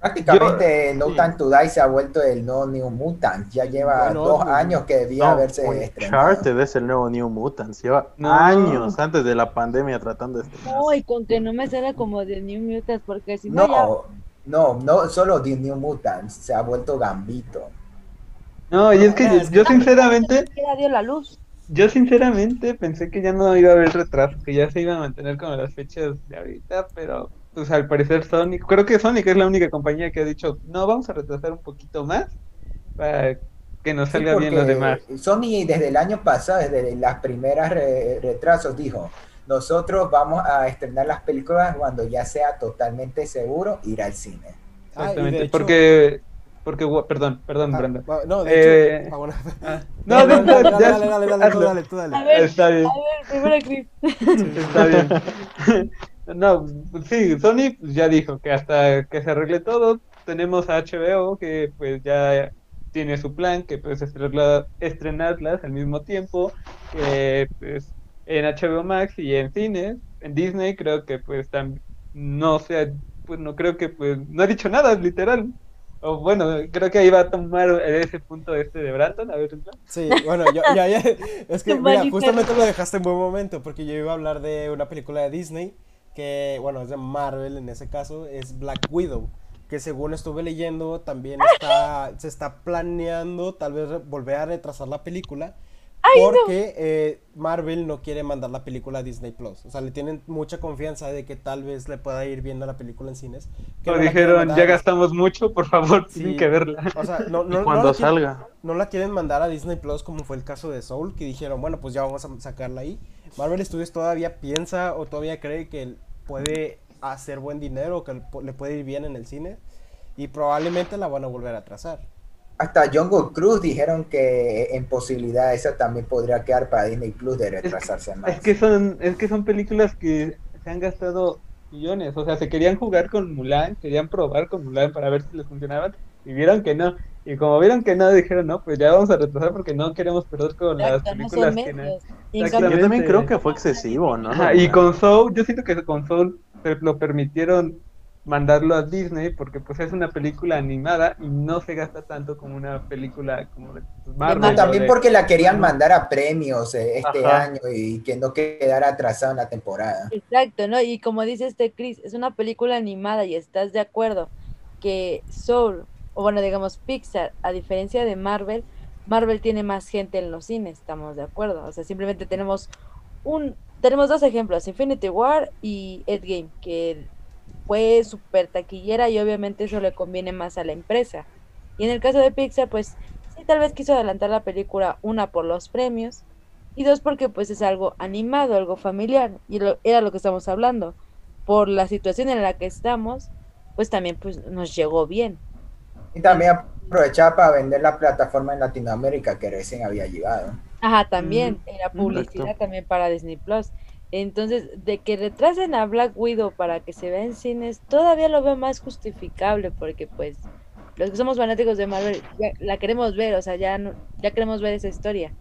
Prácticamente No sí. Time to Die se ha vuelto el no New Mutant. Ya lleva Bueno, dos pues, años que debía No, haberse estrenado. Uncharted es el nuevo New Mutants. Lleva No. años antes de la pandemia tratando de estrenar. Uy, con que no me sale como de New Mutants, porque si no, ya. No, no, no solo The New Mutants, se ha vuelto Gambito. No, y es que Ah, yo, es yo sinceramente, Ya dio la luz. Yo sinceramente pensé que ya no iba a haber retraso, que ya se iban a mantener como las fechas de ahorita, pero pues al parecer Sonic, creo que Sonic es la única compañía que ha dicho, no, vamos a retrasar un poquito más para que nos Sí, salga bien los demás. Sony desde el año pasado, desde las primeras re- retrasos, dijo, nosotros vamos a estrenar las películas cuando ya sea totalmente seguro ir al cine. Ah, Exactamente, hecho- porque, porque, perdón, perdón, Ah, Brenda. no, de Eh, hecho. ah, bueno. Ah, No, no, dale, no, dale, ya- dale, dale, dale, tú dale, tú dale. A ver, Está bien. a ver, primero Chris. Está bien. No, sí, Sony pues, ya dijo que hasta que se arregle todo, tenemos a HBO que pues ya tiene su plan, que pues estrenarla- estrenarlas al mismo tiempo, que pues en HBO Max y en cines, en Disney creo que pues tam- no sé, pues no creo que pues no ha dicho nada, literal. O bueno, creo que ahí va a tomar ese punto este de Brandon, a ver. ¿no? Sí, bueno, yo, ya, ya, es que, mira, justamente lo dejaste en buen momento, porque yo iba a hablar de una película de Disney, que, bueno, es de Marvel en ese caso, es Black Widow, que según estuve leyendo, también está, se está planeando tal vez volver a retrasar la película, porque eh, Marvel no quiere mandar la película a Disney Plus, o sea, le tienen mucha confianza de que tal vez le pueda ir viendo la película en cines. que no dijeron, ya a- gastamos mucho, por favor, Sí. tienen que verla. O sea, no, no, Y no cuando quieren- salga. no la quieren mandar a Disney Plus como fue el caso de Soul, que dijeron, bueno, pues ya vamos a sacarla ahí. Marvel Studios todavía piensa o todavía cree que puede hacer buen dinero, que le puede ir bien en el cine y probablemente la van a volver a trazar. Hasta Jungle Cruise dijeron que en posibilidad esa también podría quedar para Disney Plus de retrasarse más. Es que son, es que son películas que se han gastado millones, o sea, se querían jugar con Mulan, querían probar con Mulan para ver si les funcionaban y vieron que no. Y como vieron que no, dijeron, no, pues ya vamos a retrasar porque no queremos perder con las Exacto, películas que no. Yo también creo que fue excesivo, ¿no? Ajá, y con Soul, yo siento que con Soul se lo permitieron mandarlo a Disney porque pues es una película animada y no se gasta tanto como una película como de pues, Marvel. No, también de- porque la querían mandar a premios eh, este Ajá. año y que no quedara atrasado en la temporada. Exacto, ¿no? Y como dice este Chris, es una película animada y estás de acuerdo que Soul, o bueno, digamos Pixar, a diferencia de Marvel, Marvel tiene más gente en los cines, estamos de acuerdo. O sea, simplemente tenemos un, tenemos dos ejemplos, Infinity War y Endgame, que fue súper taquillera y obviamente eso le conviene más a la empresa. Y en el caso de Pixar, pues sí, tal vez quiso adelantar la película, una por los premios, y dos porque pues es algo animado, algo familiar, y lo- era lo que estamos hablando. Por la situación en la que estamos, pues también pues nos llegó bien. Y también aprovechaba para vender la plataforma en Latinoamérica que recién había llegado. Ajá, también Mm, era publicidad exacto. también para Disney Plus. Entonces, de que retrasen a Black Widow para que se vea en cines, todavía lo veo más justificable porque pues los que somos fanáticos de Marvel ya la queremos ver, o sea, ya no- ya queremos ver esa historia.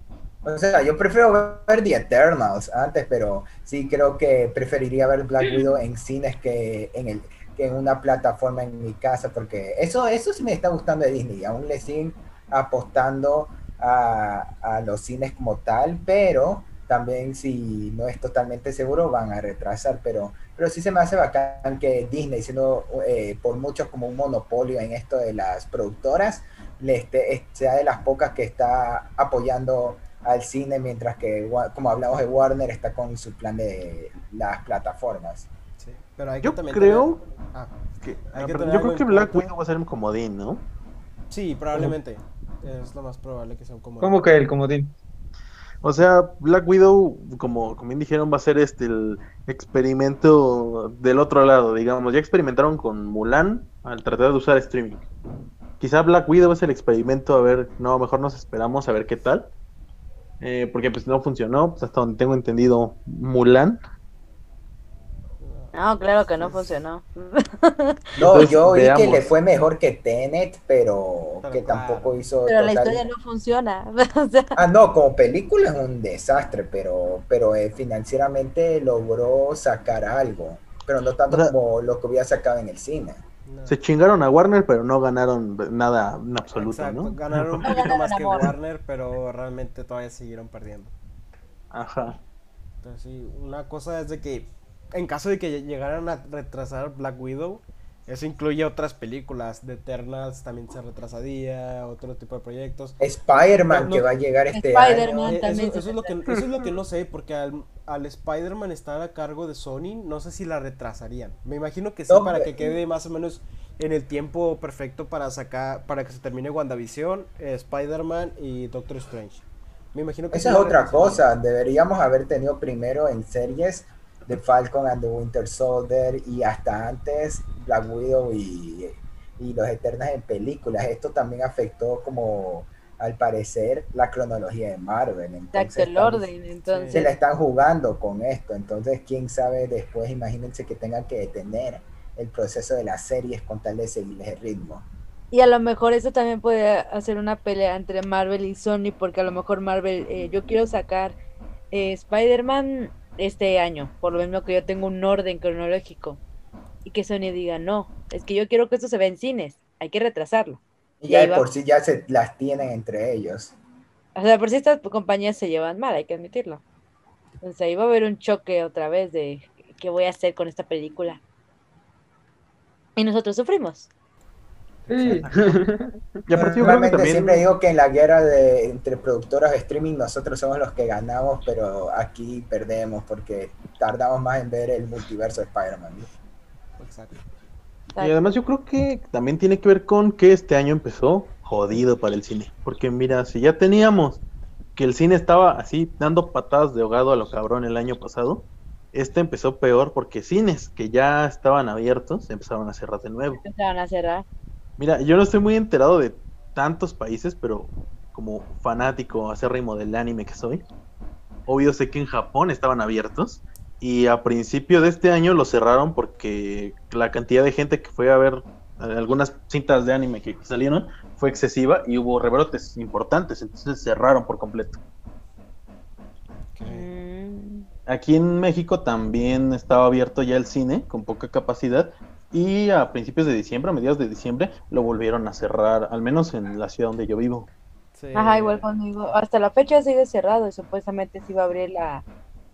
O sea, yo prefiero ver The Eternals antes, pero sí creo que preferiría ver Black Widow en cines que en el que en una plataforma en mi casa, porque eso, eso sí me está gustando de Disney. Aún le siguen apostando a, a los cines como tal, pero también si no es totalmente seguro van a retrasar, pero, pero sí se me hace bacán que Disney, siendo eh, por muchos como un monopolio en esto de las productoras, le esté, sea de las pocas que está apoyando al cine, mientras que, como hablamos de Warner, está con su plan de las plataformas. Sí, pero hay que Yo también creo tener- ah, que- Hay ah, que perdón, tener yo creo que Black. Widow va a ser un comodín, ¿no? sí, probablemente. Es lo más probable que sea un comodín. ¿Cómo que el comodín? O sea, Black Widow, como, como bien dijeron, va a ser este el experimento del otro lado, digamos. Ya experimentaron con Mulan al tratar de usar streaming. Quizá Black Widow es el experimento, a ver, no, mejor nos esperamos a ver qué tal. Eh, porque pues no funcionó, pues, hasta donde tengo entendido Mulan. No, claro que no funcionó. No, yo oí que le fue mejor que Tenet, pero que claro. tampoco hizo Pero la historia no funciona. O sea, Ah, no, como película es un desastre, pero, pero eh, financieramente logró sacar algo, pero no tanto O sea- como lo que hubiera sacado en el cine. No. Se chingaron a Warner, pero no ganaron nada en absoluto, Exacto, ¿no? Ganaron un poquito más que. Warner, pero realmente todavía siguieron perdiendo. Ajá. Entonces, sí, una cosa es de que en caso de que llegaran a retrasar Black Widow, eso incluye otras películas. The Eternals también se retrasaría, otro tipo de proyectos. Spider-Man No, no. que va a llegar este Spider-Man. año. Eh, también eso, eso es lo que, eso es lo que no sé, porque al, al Spider-Man estar a cargo de Sony, no sé si la retrasarían. Me imagino que sí, No, para pero- que quede más o menos en el tiempo perfecto para sacar, para que se termine WandaVision, eh, Spider-Man y Doctor Strange. Me imagino que Esa es otra cosa, deberíamos haber tenido primero en series The Falcon and the Winter Soldier y hasta antes Black Widow y, y Los Eternas en películas. Esto también afectó como al parecer la cronología de Marvel. Entonces, el orden, entonces. se la están jugando con esto. Entonces, quién sabe después, imagínense que tengan que detener el proceso de las series con tal de seguirles el ritmo. Y a lo mejor eso también puede hacer una pelea entre Marvel y Sony, porque a lo mejor Marvel, eh, yo quiero sacar eh, Spider-Man este año, por lo mismo que yo tengo un orden cronológico. Y que Sony diga, no, es que yo quiero que esto se vea en cines, hay que retrasarlo. Y Y ya de por sí ya se las tienen entre ellos. O sea, por si estas compañías se llevan mal, hay que admitirlo. Entonces ahí va a haber un choque otra vez de qué voy a hacer con esta película. Y nosotros sufrimos. Sí. Y aparte yo creo que Normalmente también... siempre digo que en la guerra de, entre productoras de streaming nosotros somos los que ganamos, pero aquí perdemos porque tardamos más en ver el multiverso de Spider-Man. Exacto. Y además yo creo que también tiene que ver con que este año empezó jodido para el cine. Porque mira, si ya teníamos que el cine estaba así dando patadas de ahogado a lo cabrón el año pasado, este empezó peor porque cines que ya estaban abiertos empezaron a cerrar de nuevo. Empezaron a cerrar. Mira, yo no estoy muy enterado de tantos países, pero como fanático acérrimo del anime que soy, obvio sé que en Japón estaban abiertos y a principio de este año lo cerraron porque la cantidad de gente que fue a ver algunas cintas de anime que salieron fue excesiva y hubo rebrotes importantes, entonces cerraron por completo. Aquí en México también estaba abierto ya el cine con poca capacidad y a principios de diciembre, a mediados de diciembre, lo volvieron a cerrar, al menos en la ciudad donde yo vivo. Sí. Ajá, igual conmigo. Hasta la fecha sigue cerrado y supuestamente se iba a abrir la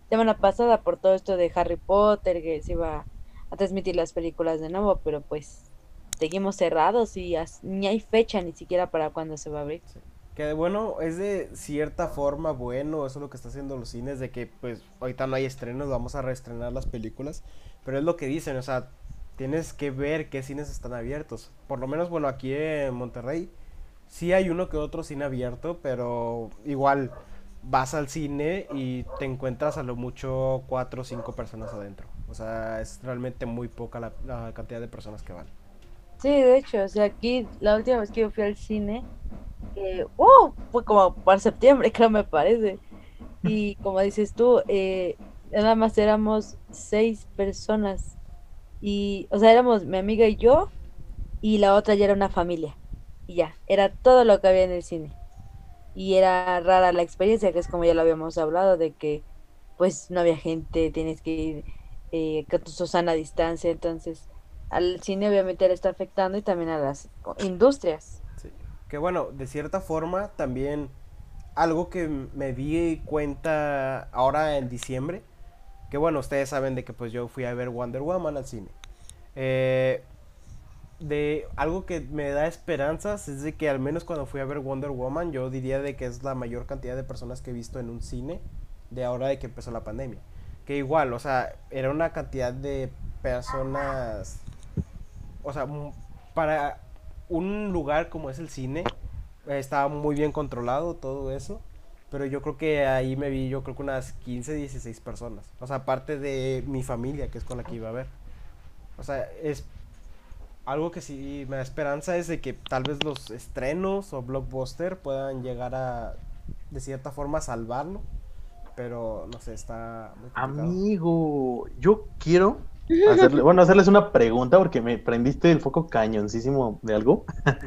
semana pasada por todo esto de Harry Potter, que se iba a transmitir las películas de nuevo, pero pues seguimos cerrados y ni hay fecha ni siquiera para cuándo se va a abrir. Que bueno, es de cierta forma bueno, eso es lo que está haciendo los cines, de que pues ahorita no hay estrenos, vamos a reestrenar las películas, pero es lo que dicen, o sea, tienes que ver qué cines están abiertos. Por lo menos, bueno, aquí en Monterrey sí hay uno que otro cine abierto, pero igual vas al cine y te encuentras a lo mucho cuatro o cinco personas adentro. O sea, es realmente muy poca la, la cantidad de personas que van. Sí, de hecho, o sea, aquí la última vez que yo fui al cine, eh, ¡uh! fue como para septiembre, creo me parece. Y como dices tú, eh, nada más éramos seis personas. Y, o sea, éramos mi amiga y yo, y la otra ya era una familia. Y ya, era todo lo que había en el cine. Y era rara la experiencia, que es como ya lo habíamos hablado, de que pues no había gente, tienes que ir eh, con tu Susana distancia, entonces al cine obviamente le está afectando y también a las industrias. Que bueno, de cierta forma también algo que me di cuenta ahora en diciembre, que bueno, ustedes saben de que pues yo fui a ver Wonder Woman al cine. Eh, de algo que me da esperanzas es de que al menos cuando fui a ver Wonder Woman yo diría de que es la mayor cantidad de personas que he visto en un cine de ahora de que empezó la pandemia. Que igual, o sea, era una cantidad de personas, o sea, para un lugar como es el cine, estaba muy bien controlado todo eso. Pero yo creo que ahí me vi, yo creo que unas 15, 16 personas. O sea, aparte de mi familia, que es con la que iba a ver. O sea, es algo que sí me da esperanza es de que tal vez los estrenos o blockbuster puedan llegar a, de cierta forma, salvarlo. Pero, no sé, está muy complicado. Amigo, yo quiero hacerle, bueno, hacerles una pregunta porque me prendiste el foco cañoncísimo de algo.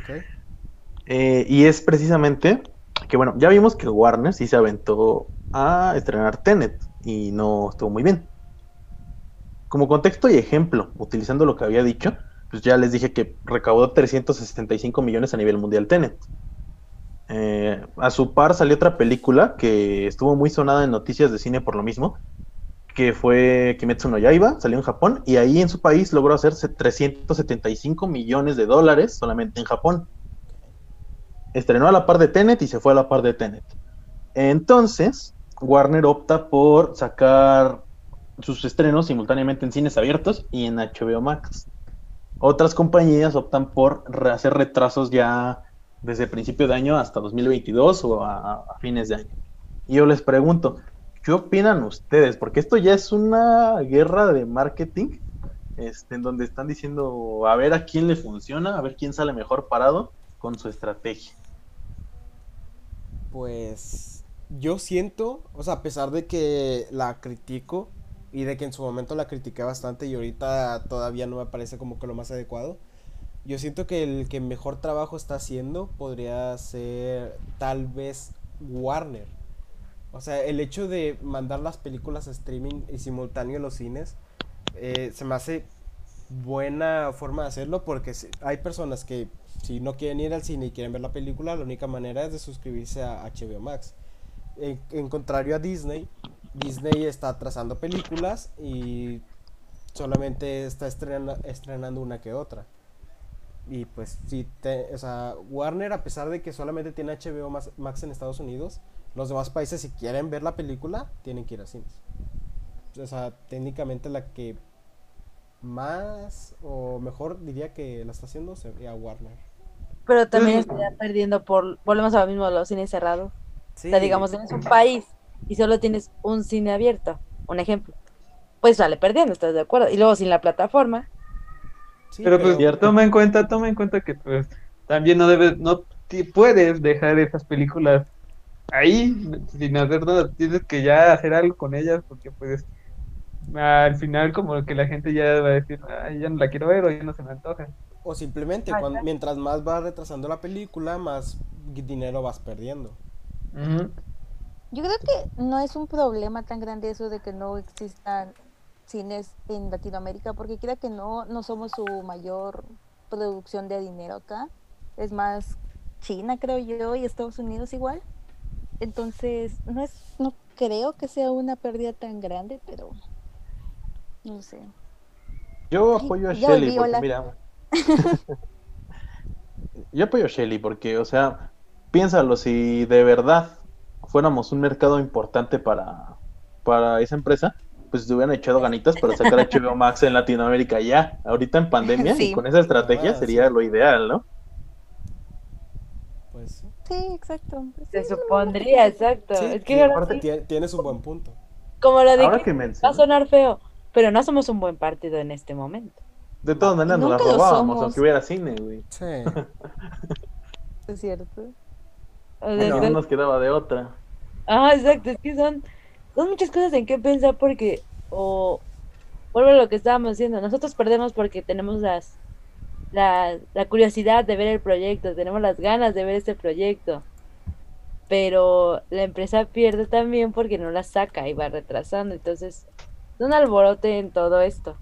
Eh, y es precisamente que, bueno, ya vimos que Warner sí se aventó a estrenar Tenet y no estuvo muy bien. Como contexto y ejemplo, utilizando lo que había dicho, pues ya les dije que recaudó 365 millones a nivel mundial Tenet. Eh, a su par salió otra película que estuvo muy sonada en noticias de cine por lo mismo, que fue Kimetsu no Yaiba, salió en Japón y ahí en su país logró hacerse 375 millones de dólares solamente en Japón estrenó a la par de Tenet y se fue a la par de Tenet. Entonces, Warner opta por sacar sus estrenos simultáneamente en cines abiertos y en HBO Max. Otras compañías optan por hacer retrasos ya desde principio de año hasta 2022 o a, a fines de año. Y yo les pregunto, ¿qué opinan ustedes? Porque esto ya es una guerra de marketing, este, en donde están diciendo a ver a quién le funciona, a ver quién sale mejor parado con su estrategia. Pues yo siento, o sea, a pesar de que la critico y de que en su momento la critiqué bastante y ahorita todavía no me parece como que lo más adecuado, yo siento que el que mejor trabajo está haciendo podría ser tal vez Warner. O sea, el hecho de mandar las películas a streaming y simultáneo en los cines eh, se me hace buena forma de hacerlo porque hay personas que si no quieren ir al cine y quieren ver la película, la única manera es de suscribirse a HBO Max. En, contrario a Disney, Disney está trazando películas y solamente está estrena- estrenando una que otra. Y pues sí, te- o sea, Warner a pesar de que solamente tiene HBO Max en Estados Unidos, los demás países si quieren ver la película, tienen que ir a cines. O sea, técnicamente la que más o mejor diría que la está haciendo sería Warner. Pero también estaría perdiendo por, volvemos a lo mismo, los cines cerrados. Sí, O sea, digamos, tienes un país y solo tienes un cine abierto, un ejemplo, pues sale perdiendo, ¿estás de acuerdo? Y luego sin la plataforma, sí, Pero pues Cierto. toma en cuenta, toma en cuenta que pues también no debes, no puedes dejar esas películas ahí sin hacer nada, tienes que ya hacer algo con ellas porque pues al final como que la gente ya va a decir, ay, ya no la quiero ver o ya no se me antoja. O simplemente, cuan- claro. mientras más vas retrasando la película, más dinero vas perdiendo. Yo creo que no es un problema tan grande eso de que no existan cines en Latinoamérica, porque quiera que no, no somos su mayor producción de dinero acá. Es más China, creo yo, y Estados Unidos igual. Entonces, no es, no creo que sea una pérdida tan grande, pero no sé. Yo apoyo a Shelly porque, hola. mira. Yo apoyo a Shelly porque, o sea, piénsalo, si de verdad fuéramos un mercado importante para, para esa empresa, pues se hubieran echado ganitas para sacar HBO Max en Latinoamérica ya, ahorita en pandemia, y con esa estrategia Ah, sería sí. lo ideal, ¿no? Pues sí. Sí, exacto. Se sí, supondría, exacto. Sí, es que aparte tienes un buen punto. como lo Ahora dije, que va a sonar feo, pero no somos un buen partido en este momento. De todas maneras nos la robábamos, aunque hubiera cine, güey. Sí. es cierto. Sea, Bueno, no nos quedaba de otra. Ah, exacto, es que son, son muchas cosas en qué pensar porque, o vuelvo a lo que estábamos diciendo, nosotros perdemos porque tenemos las, la, la curiosidad de ver el proyecto, tenemos las ganas de ver este proyecto, pero la empresa pierde también porque no la saca y va retrasando, entonces, es un alborote en todo esto.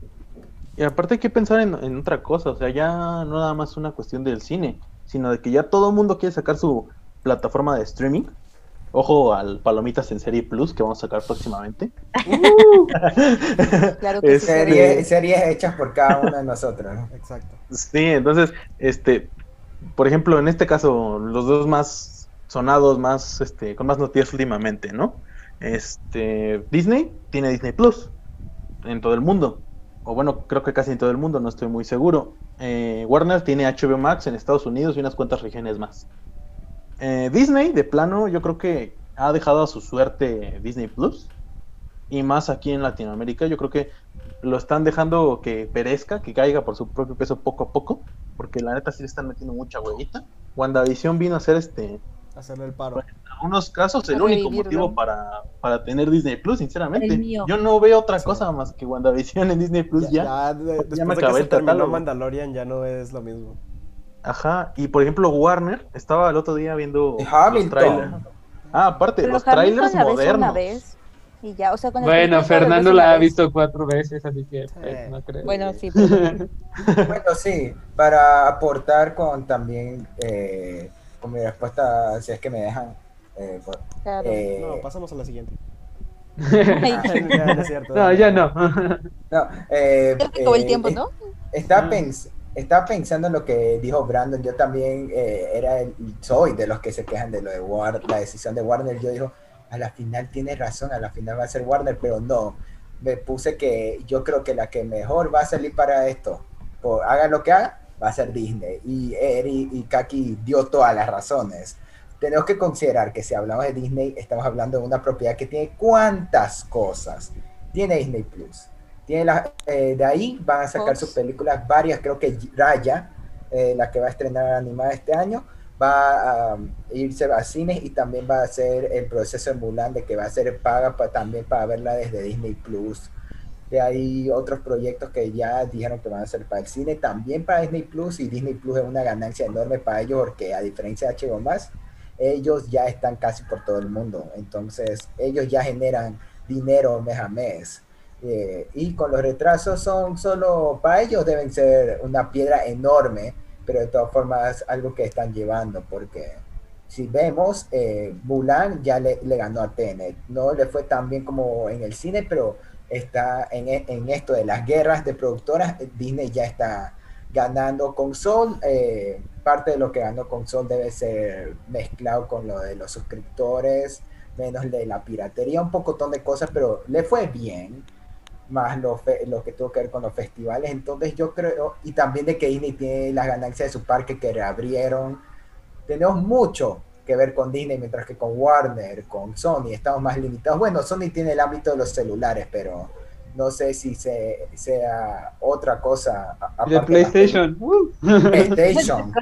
Y aparte hay que pensar en, en otra cosa, o sea, ya no nada más una cuestión del cine. sino de que ya todo el mundo quiere sacar su plataforma de streaming. Ojo al Palomitas en Serie Plus que vamos a sacar próximamente. Claro que Es- sí. Series, series hechas por cada uno de nosotros. ¿no? Exacto. Sí, entonces, este, por ejemplo, en este caso, los dos más sonados, más, este, con más noticias últimamente, ¿no? Este, Disney tiene Disney Plus en todo el mundo, o bueno, creo que casi en todo el mundo, no estoy muy seguro. Eh, Warner tiene HBO Max en Estados Unidos y unas cuantas regiones más. Eh, Disney, de plano, yo creo que ha dejado a su suerte Disney Plus. Y más aquí en Latinoamérica, yo creo que lo están dejando que perezca, que caiga por su propio peso poco a poco, porque la neta sí le están metiendo mucha huevita. WandaVision vino a ser este, Hacerle el paro. en algunos casos, el único motivo para, para tener Disney Plus, sinceramente. Yo no veo otra Sí. cosa más que WandaVision en Disney Plus ya. Ya, de- después me de que se el terminó catálogo. Mandalorian ya no es lo mismo. Ajá, y por ejemplo, Warner, estaba el otro día viendo los trailers. Ah, aparte, Pero los Hamilton trailers modernos. una vez y ya, o sea, con el Bueno, Fernando la ha visto cuatro veces, así que pues, no creo. Bueno, sí, pero Bueno, sí, para aportar con también, eh, con mi respuesta, si es que me dejan. eh, por- claro. eh, No, pasamos a la siguiente. No cierto. No, ya no. no, eh, el eh, tiempo, eh, ¿no? Estaba, Ah. pens- pensando en lo que dijo Brandon. Yo también eh, era el- soy de los que se quejan de lo de War- la decisión de Warner. Yo digo, a la final tiene razón, a la final va a ser Warner, pero no. Me puse que yo creo que la que mejor va a salir para esto, por, haga lo que haga, va a ser Disney. Y Eri y Kaki dio todas las razones. Tenemos que considerar que si hablamos de Disney, estamos hablando de una propiedad que tiene cuántas cosas. Tiene Disney Plus. Tiene la, eh, de ahí van a sacar sus películas, varias, creo que Raya, eh, la que va a estrenar animada este año, va a um, irse a cines y también va a hacer el proceso de Mulan de que va a ser paga pa- también para verla desde Disney Plus. Ahí otros proyectos que ya dijeron que van a ser para el cine, también para Disney Plus y Disney Plus es una ganancia enorme para ellos porque a diferencia de HBO más, ellos ya están casi por todo el mundo. Entonces ellos ya generan dinero mes a mes. Eh, y con los retrasos son solo para ellos deben ser una piedra enorme, pero de todas formas algo que están llevando, porque si vemos, eh, Mulan ya le, le ganó a Tenet, no le fue tan bien como en el cine, pero está en, e- en esto de las guerras de productoras, eh, Disney ya está ganando con Sol, eh, parte de lo que ganó con Sol debe ser mezclado con lo de los suscriptores, menos de la piratería, un pocotón de cosas, pero le fue bien más lo, fe- lo que tuvo que ver con los festivales. Entonces yo creo, y también de que Disney tiene las ganancias de su parque que reabrieron. Tenemos mucho que ver con Disney, mientras que con Warner, con Sony, estamos más limitados. Bueno, Sony tiene el ámbito de los celulares, pero no sé si se, sea otra cosa. De aparte de PlayStation. PlayStation.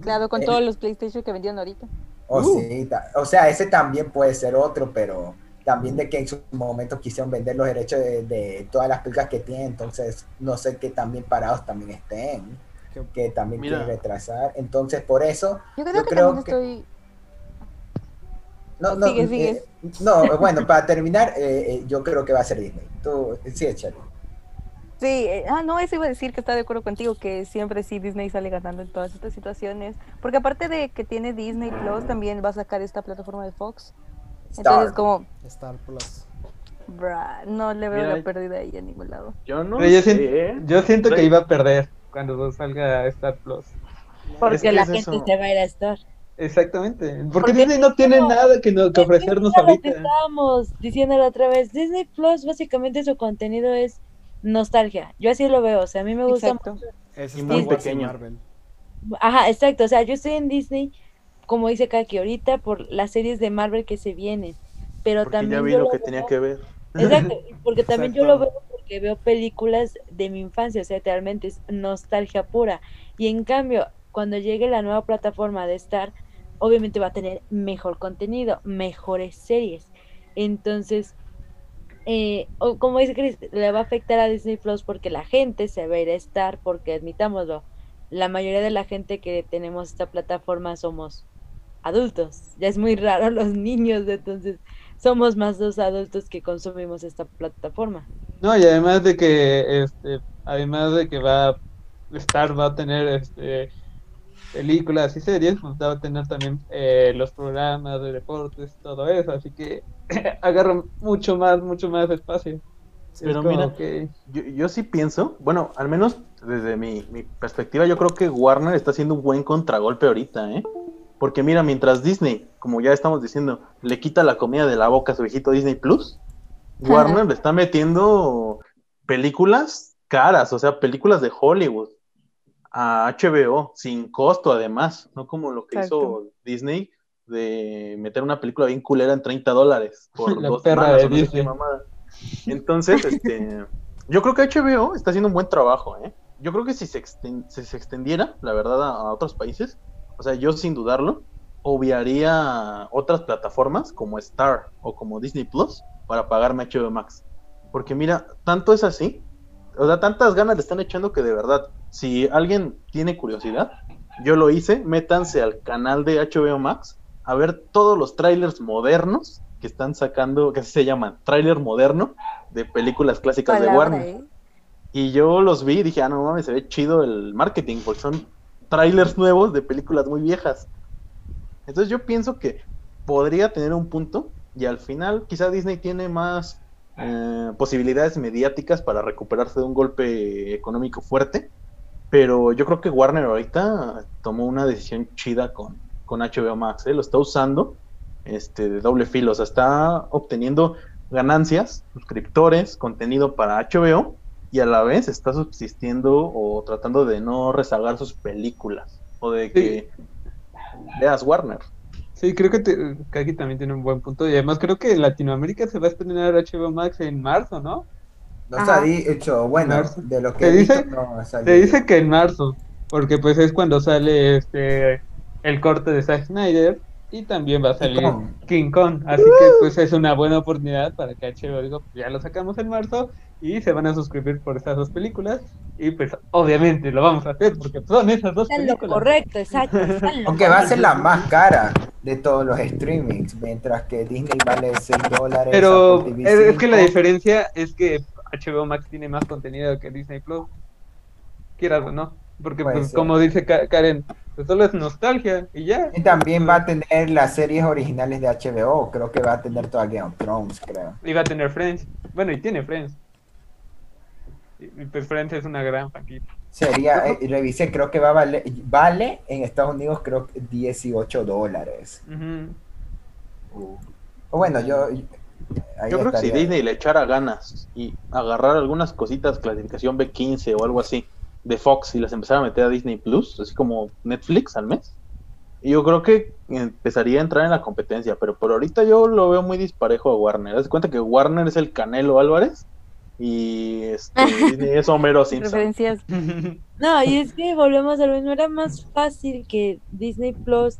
Claro, con eh, todos los PlayStation que vendieron ahorita. O, Uh. sí, o sea, ese también puede ser otro, pero también de que en su momento quisieron vender los derechos de, de todas las películas que tienen, entonces no sé qué también parados también estén, Que- también Mira. quieren retrasar. Entonces, por eso, Yo creo Yo que creo que- estoy. no, no, Sigue, sigue. eh, no, bueno, para terminar, eh, eh, yo creo que va a ser Disney. Tú, sí, échale. Sí, eh, ah, no, eso iba a decir que está de acuerdo contigo, que siempre sí Disney sale ganando en todas estas situaciones. Porque aparte de que tiene Disney Plus, también va a sacar esta plataforma de Fox. Entonces, Star. como, Star Plus. bra, no le veo Mira, la pérdida ahí a ningún lado. yo no yo, sé. siento, yo siento que iba a perder cuando salga Star Plus. Porque Es que la es gente eso. se va a ir a estar. Exactamente. Porque, Porque Disney no tiene no- nada que, no- que ofrecernos lo que ahorita. estábamos diciéndolo otra vez. Disney Plus, básicamente su contenido es nostalgia. Yo así lo veo. O sea, a mí me gusta Exacto. mucho. Es Star muy pequeño. Marvel. Ajá, exacto. O sea, yo estoy en Disney, como dice Kaki, ahorita por las series de Marvel que se vienen. Pero Porque también ya vi yo lo lo que veo- tenía que ver. Exacto, porque también yo lo veo porque veo películas de mi infancia, o sea, realmente es nostalgia pura. Y en cambio, cuando llegue la nueva plataforma de Star, obviamente va a tener mejor contenido, mejores series. Entonces, eh, o como dice Chris, le va a afectar a Disney Plus porque la gente se va a ir a Star, porque admitámoslo, la mayoría de la gente que tenemos esta plataforma somos adultos. Ya es muy raro los niños, entonces somos más los adultos que consumimos esta plataforma. No, y además de que, este, además de que va, Star va a tener, este, películas y series, pues va a tener también eh, los programas de deportes, todo eso, así que agarra mucho más, mucho más espacio. Es Pero mira, que- Yo, yo sí pienso, bueno, al menos desde mi, mi perspectiva, yo creo que Warner está haciendo un buen contragolpe ahorita, ¿eh? Porque mira, mientras Disney, como ya estamos diciendo, le quita la comida de la boca a su viejito Disney Plus, Warner le está metiendo películas caras, o sea, películas de Hollywood a HBO, sin costo además, no como lo que hizo. Disney de meter una película bien culera en 30 dólares por La dos perra semanas de Disney. mamada. Entonces, este, yo creo que HBO está haciendo un buen trabajo, ¿eh? Yo creo que si se, exten- si se extendiera, la verdad, a, a otros países, o sea, yo sin dudarlo, obviaría otras plataformas como Star o como Disney Plus para pagarme HBO Max. Porque mira, tanto es así, o sea, tantas ganas le están echando que de verdad, si alguien tiene curiosidad, yo lo hice, métanse al canal de HBO Max a ver todos los trailers modernos que están sacando, que así se llaman, trailer moderno de películas clásicas de Warner. ¿eh? Y yo los vi y dije, ah, no mames, se ve chido el marketing, porque son trailers nuevos de películas muy viejas. Entonces yo pienso que podría tener un punto y al final quizá Disney tiene más eh, posibilidades mediáticas para recuperarse de un golpe económico fuerte, pero yo creo que Warner ahorita tomó una decisión chida con, con HBO Max, ¿eh? lo está usando este, de doble filo, o sea, está obteniendo ganancias, suscriptores, contenido para HBO y a la vez está subsistiendo o tratando de no rezagar sus películas o de que veas Warner. Sí, creo que, te- aquí también tiene un buen punto. Y además creo que en Latinoamérica se va a estrenar HBO Max en marzo, ¿no? No se Ajá. ha dicho, bueno, Marzo. de lo que ¿Te he visto, dice? no Se dice que en marzo, porque pues es cuando sale este el corte de Zack Snyder y también va a salir Kong. King Kong. Así que pues es una buena oportunidad para que HBO digo, pues, ya lo sacamos en marzo y se van a suscribir por estas dos películas. Y pues obviamente lo vamos a hacer porque son esas dos Está en lo películas. correcto, exacto. Aunque va a ser la más cara de todos los streamings, mientras que Disney vale 6 dólares. Pero es, es que la 5. diferencia es que HBO Max tiene más contenido que Disney Plus. Quieras o no. Porque, Puede pues, ser. como dice Ka- Karen, pues solo es nostalgia y ya. Y también va a tener las series originales de HBO. Creo que va a tener toda Game of Thrones, creo. Iba a tener Friends. Bueno, y tiene Friends. Y, y, pues Friends es una gran franquicia. Sería, eh, revisé, creo que va a valer, vale en Estados Unidos, creo que 18 dólares. O bueno, yo. ahí Yo creo que si. Disney le echara ganas y agarrar algunas cositas, clasificación B15 o algo así, de Fox y las empezara a meter a Disney Plus, así como Netflix al mes, yo creo que empezaría a entrar en la competencia, pero por ahorita yo lo veo muy disparejo a Warner. Haz de cuenta que Warner es el Canelo Álvarez y este, Disney es Homero Simpson. Referencias. No, y es que volvemos a lo mismo, era más fácil que Disney Plus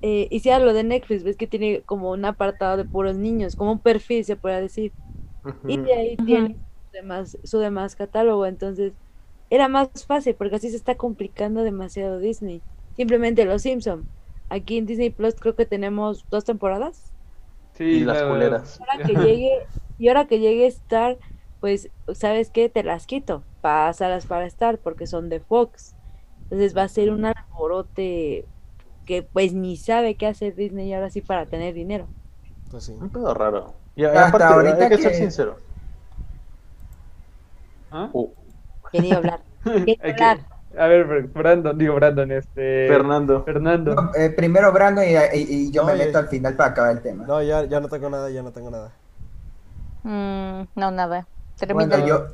eh, hiciera lo de Netflix, ves que tiene como un apartado de puros niños, como un perfil se puede decir, y de ahí tiene su demás, su demás catálogo, entonces era más fácil porque así se está complicando demasiado Disney. Simplemente Los Simpson. Aquí en Disney Plus creo que tenemos dos temporadas. Sí, Y las la- culeras. Ahora que llegue, y ahora que llegue Star, pues, ¿sabes qué? Te las quito. Pásalas para Star porque son de Fox. Entonces va a ser un alborote que pues ni sabe qué hacer Disney ahora sí para tener dinero. Pues sí. Un pedo raro. Y, y Hasta aparte, ahorita hay que, ser sincero. ¿Ah? Uh, Quería hablar. Que-. A ver, Brandon, digo Brandon, este. Fernando. Fernando. No, eh, primero Brandon y, y- y yo me meto al final para acabar el tema. No, ya, ya no tengo nada, ya no tengo nada. Mm, no, nada. bueno, Termínalo. yo,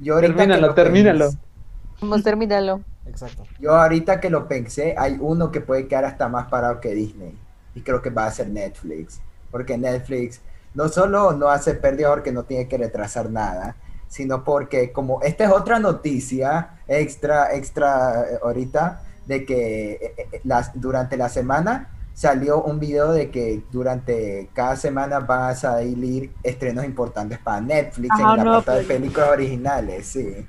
yo ahorita Termínalo, lo termínalo. Vamos, termínalo. Exacto. Yo ahorita que lo pensé, hay uno que puede quedar hasta más parado que Disney. Y creo que va a ser Netflix. Porque Netflix no solo no hace pérdida porque no tiene que retrasar nada, sino porque como esta es otra noticia extra, extra eh, ahorita, de que eh, eh, las, durante la semana salió un video de que durante cada semana van a salir estrenos importantes para Netflix Ajá, en la no, parte de pues. películas originales, sí.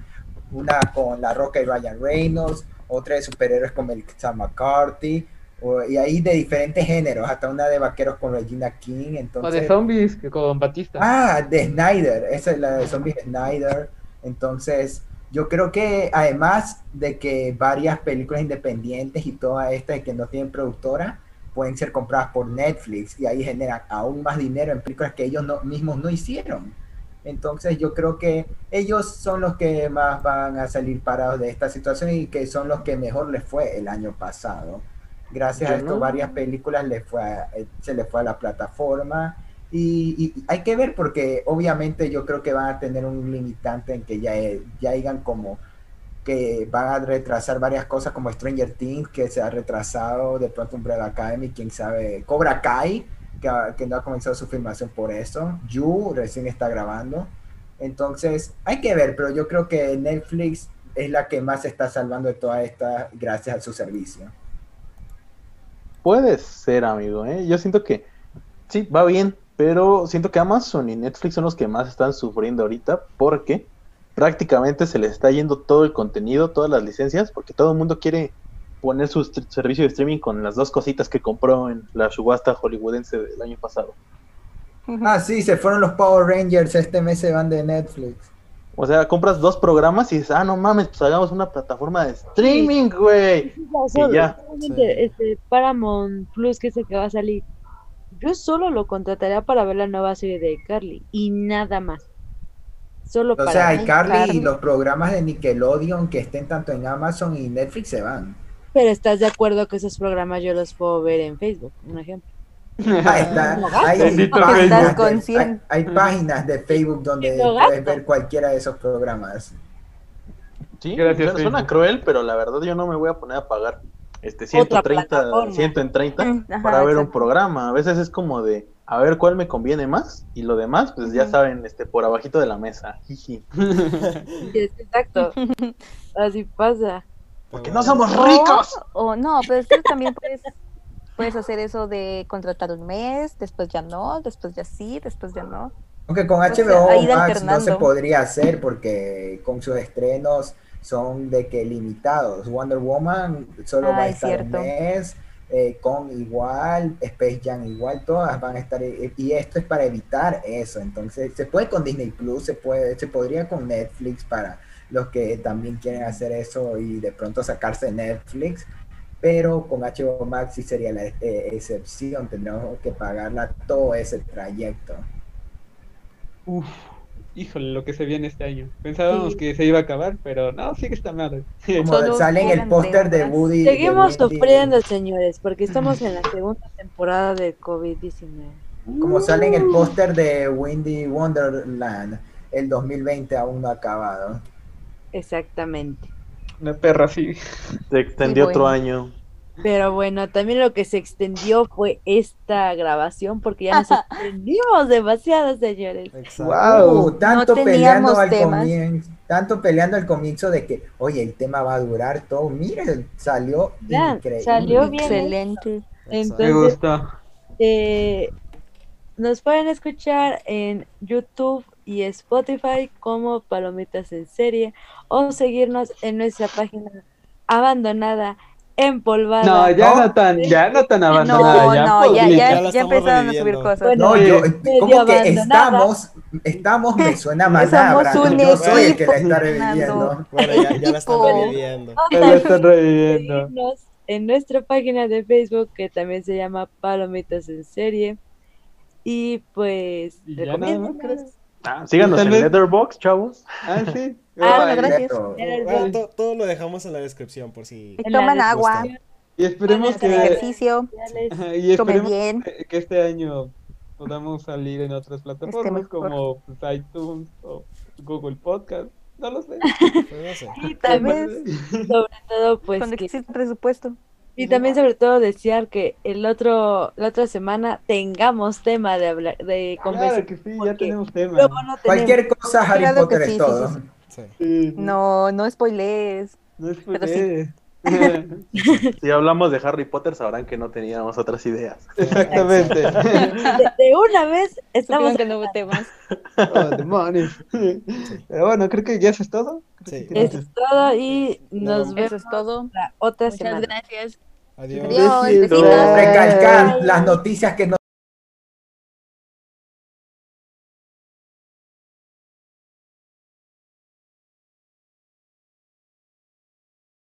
Una con La Roca y Ryan Reynolds, otra de superhéroes con Melissa McCarthy, o- y ahí de diferentes géneros, hasta una de vaqueros con Regina King, O de entonces... zombies, con Batista. Ah, de Snyder, esa es la de Zombies de Snyder. Entonces, yo creo que además de que varias películas independientes y todas estas que no tienen productora pueden ser compradas por Netflix y ahí generan aún más dinero en películas que ellos no, mismos no hicieron. Entonces yo creo que ellos son los que más van a salir parados de esta situación y que son los que mejor les fue el año pasado. Gracias Yo a esto no. varias películas les fue a- eh, se les fue a la plataforma y, y hay que ver porque obviamente yo creo que van a tener un limitante en que ya, ya digan como que van a retrasar varias cosas como Stranger Things que se ha retrasado, de pronto Umbrella Academy, quién sabe, Cobra Kai que no ha comenzado su filmación por eso, You recién está grabando, entonces hay que ver, pero yo creo que Netflix es la que más se está salvando de toda esta gracias a su servicio. Puede ser, amigo, ¿eh? Yo siento que sí, va bien, pero siento que Amazon y Netflix son los que más están sufriendo ahorita porque prácticamente se les está yendo todo el contenido, todas las licencias, porque todo el mundo quiere poner su servicio de streaming con las dos cositas que compró en la subasta hollywoodense del año pasado. Ah, sí, se fueron los Power Rangers, este mes se van de Netflix. O sea, compras dos programas y dices, ah, no mames, pues hagamos una plataforma de streaming, güey. Ya. solamente, Sí. este, Paramount Plus, que es el que va a salir. Yo solo lo contrataría para ver la nueva serie de Carly y nada más. Solo O para sea, ver. iCarly Carly. y los programas de Nickelodeon que estén tanto en Amazon y Netflix se van. Pero estás de acuerdo que esos programas yo los puedo ver en Facebook, un ejemplo. Ah, está. Hay, páginas de, hay- hay páginas de Facebook donde puedes ver cualquiera de esos programas. Sí, Gracias, suena, suena cruel, pero la verdad yo no me voy a poner a pagar este Otra 130, plataforma. 130 Mm, ajá, para ver un programa. A veces es como de a ver cuál me conviene más y lo demás, pues ya saben, este por abajito de la mesa. Exacto. Así pasa. Porque no somos ricos. O, o no, pero es que también puedes, puedes hacer eso de contratar un mes, después ya no, después ya sí, después ya no. Aunque con HBO Max no se podría hacer porque con sus estrenos son de que limitados. Wonder Woman solo va a Ah, es estar un mes, eh, con igual, Space Jam igual, todas van a estar eh, y esto es para evitar eso. Entonces se puede con Disney Plus, se puede, se podría con Netflix para los que también quieren hacer eso y de pronto sacarse Netflix. Pero con HBO Max sí sería la eh, excepción, tendríamos que pagarla todo ese trayecto. Uf, híjole, lo que se viene este año. Pensábamos Sí. que se iba a acabar, pero no, sigue esta madre. Como Solo sale en el póster de. Woody. de Seguimos sufriendo, señores, porque estamos en la segunda temporada del COVID-19. Como sale en el póster de Windy Wonderland, el 2020 aún no ha acabado. Exactamente. Una perra así. Se extendió otro año. Pero bueno, también lo que se extendió fue esta grabación, porque ya nos extendimos demasiado, señores. Exacto. Wow. Uh, tanto No peleando al temas. comienzo, tanto peleando al comienzo de que, oye, el tema va a durar todo. Miren, salió Vean, increíble. salió bien. Excelente. Me gusta. eh, nos pueden escuchar en YouTube y Spotify como Palomitas en Serie o seguirnos en nuestra página abandonada, empolvada. No, ya ¿no? no tan, ya no tan No, abandonada. ya no, ya, pública. Ya ya, ya estamos empezaron a subir reviviendo. cosas. Bueno, No, yo, como que estamos, estamos, me suena Somos manabra. un Yo soy el que la está reviviendo. Bueno, ya, ya la están reviviendo. Ya la están reviviendo. en nuestra página de Facebook que también se llama Palomitas en Serie. Y pues. ¿crees? Ah, síganos en Letterboxd, chavos. Ah, sí. Ah, bueno, gracias. Bueno, todo lo dejamos en la descripción por si. Toman agua, Y esperemos que, ejercicio, y esperemos bien. que- este año podamos salir en otras plataformas mejor. como pues, iTunes o Google Podcast. No lo sé. No sé. Y Tal también, vez sobre todo, pues, cuando que- existe presupuesto. y también sobre todo desear que el otro, la otra semana tengamos tema de hablar, de Claro conversación. que sí, ya tenemos tema. No tenemos. Cualquier cosa, Harry Claro Potter sí, es sí, todo. sí, Sí. Sí. No, no spoilees. No sí. Si hablamos de Harry Potter, sabrán que no teníamos otras ideas. Exactamente. De, de una vez estamos no hubo temas. Oh, demonios. Pero bueno, creo que ya eso es todo. Sí. Eso es todo y nos No. vemos Eso es todo. la otra Muchas semana. gracias. Adiós. Adiós. Recalcar las noticias que no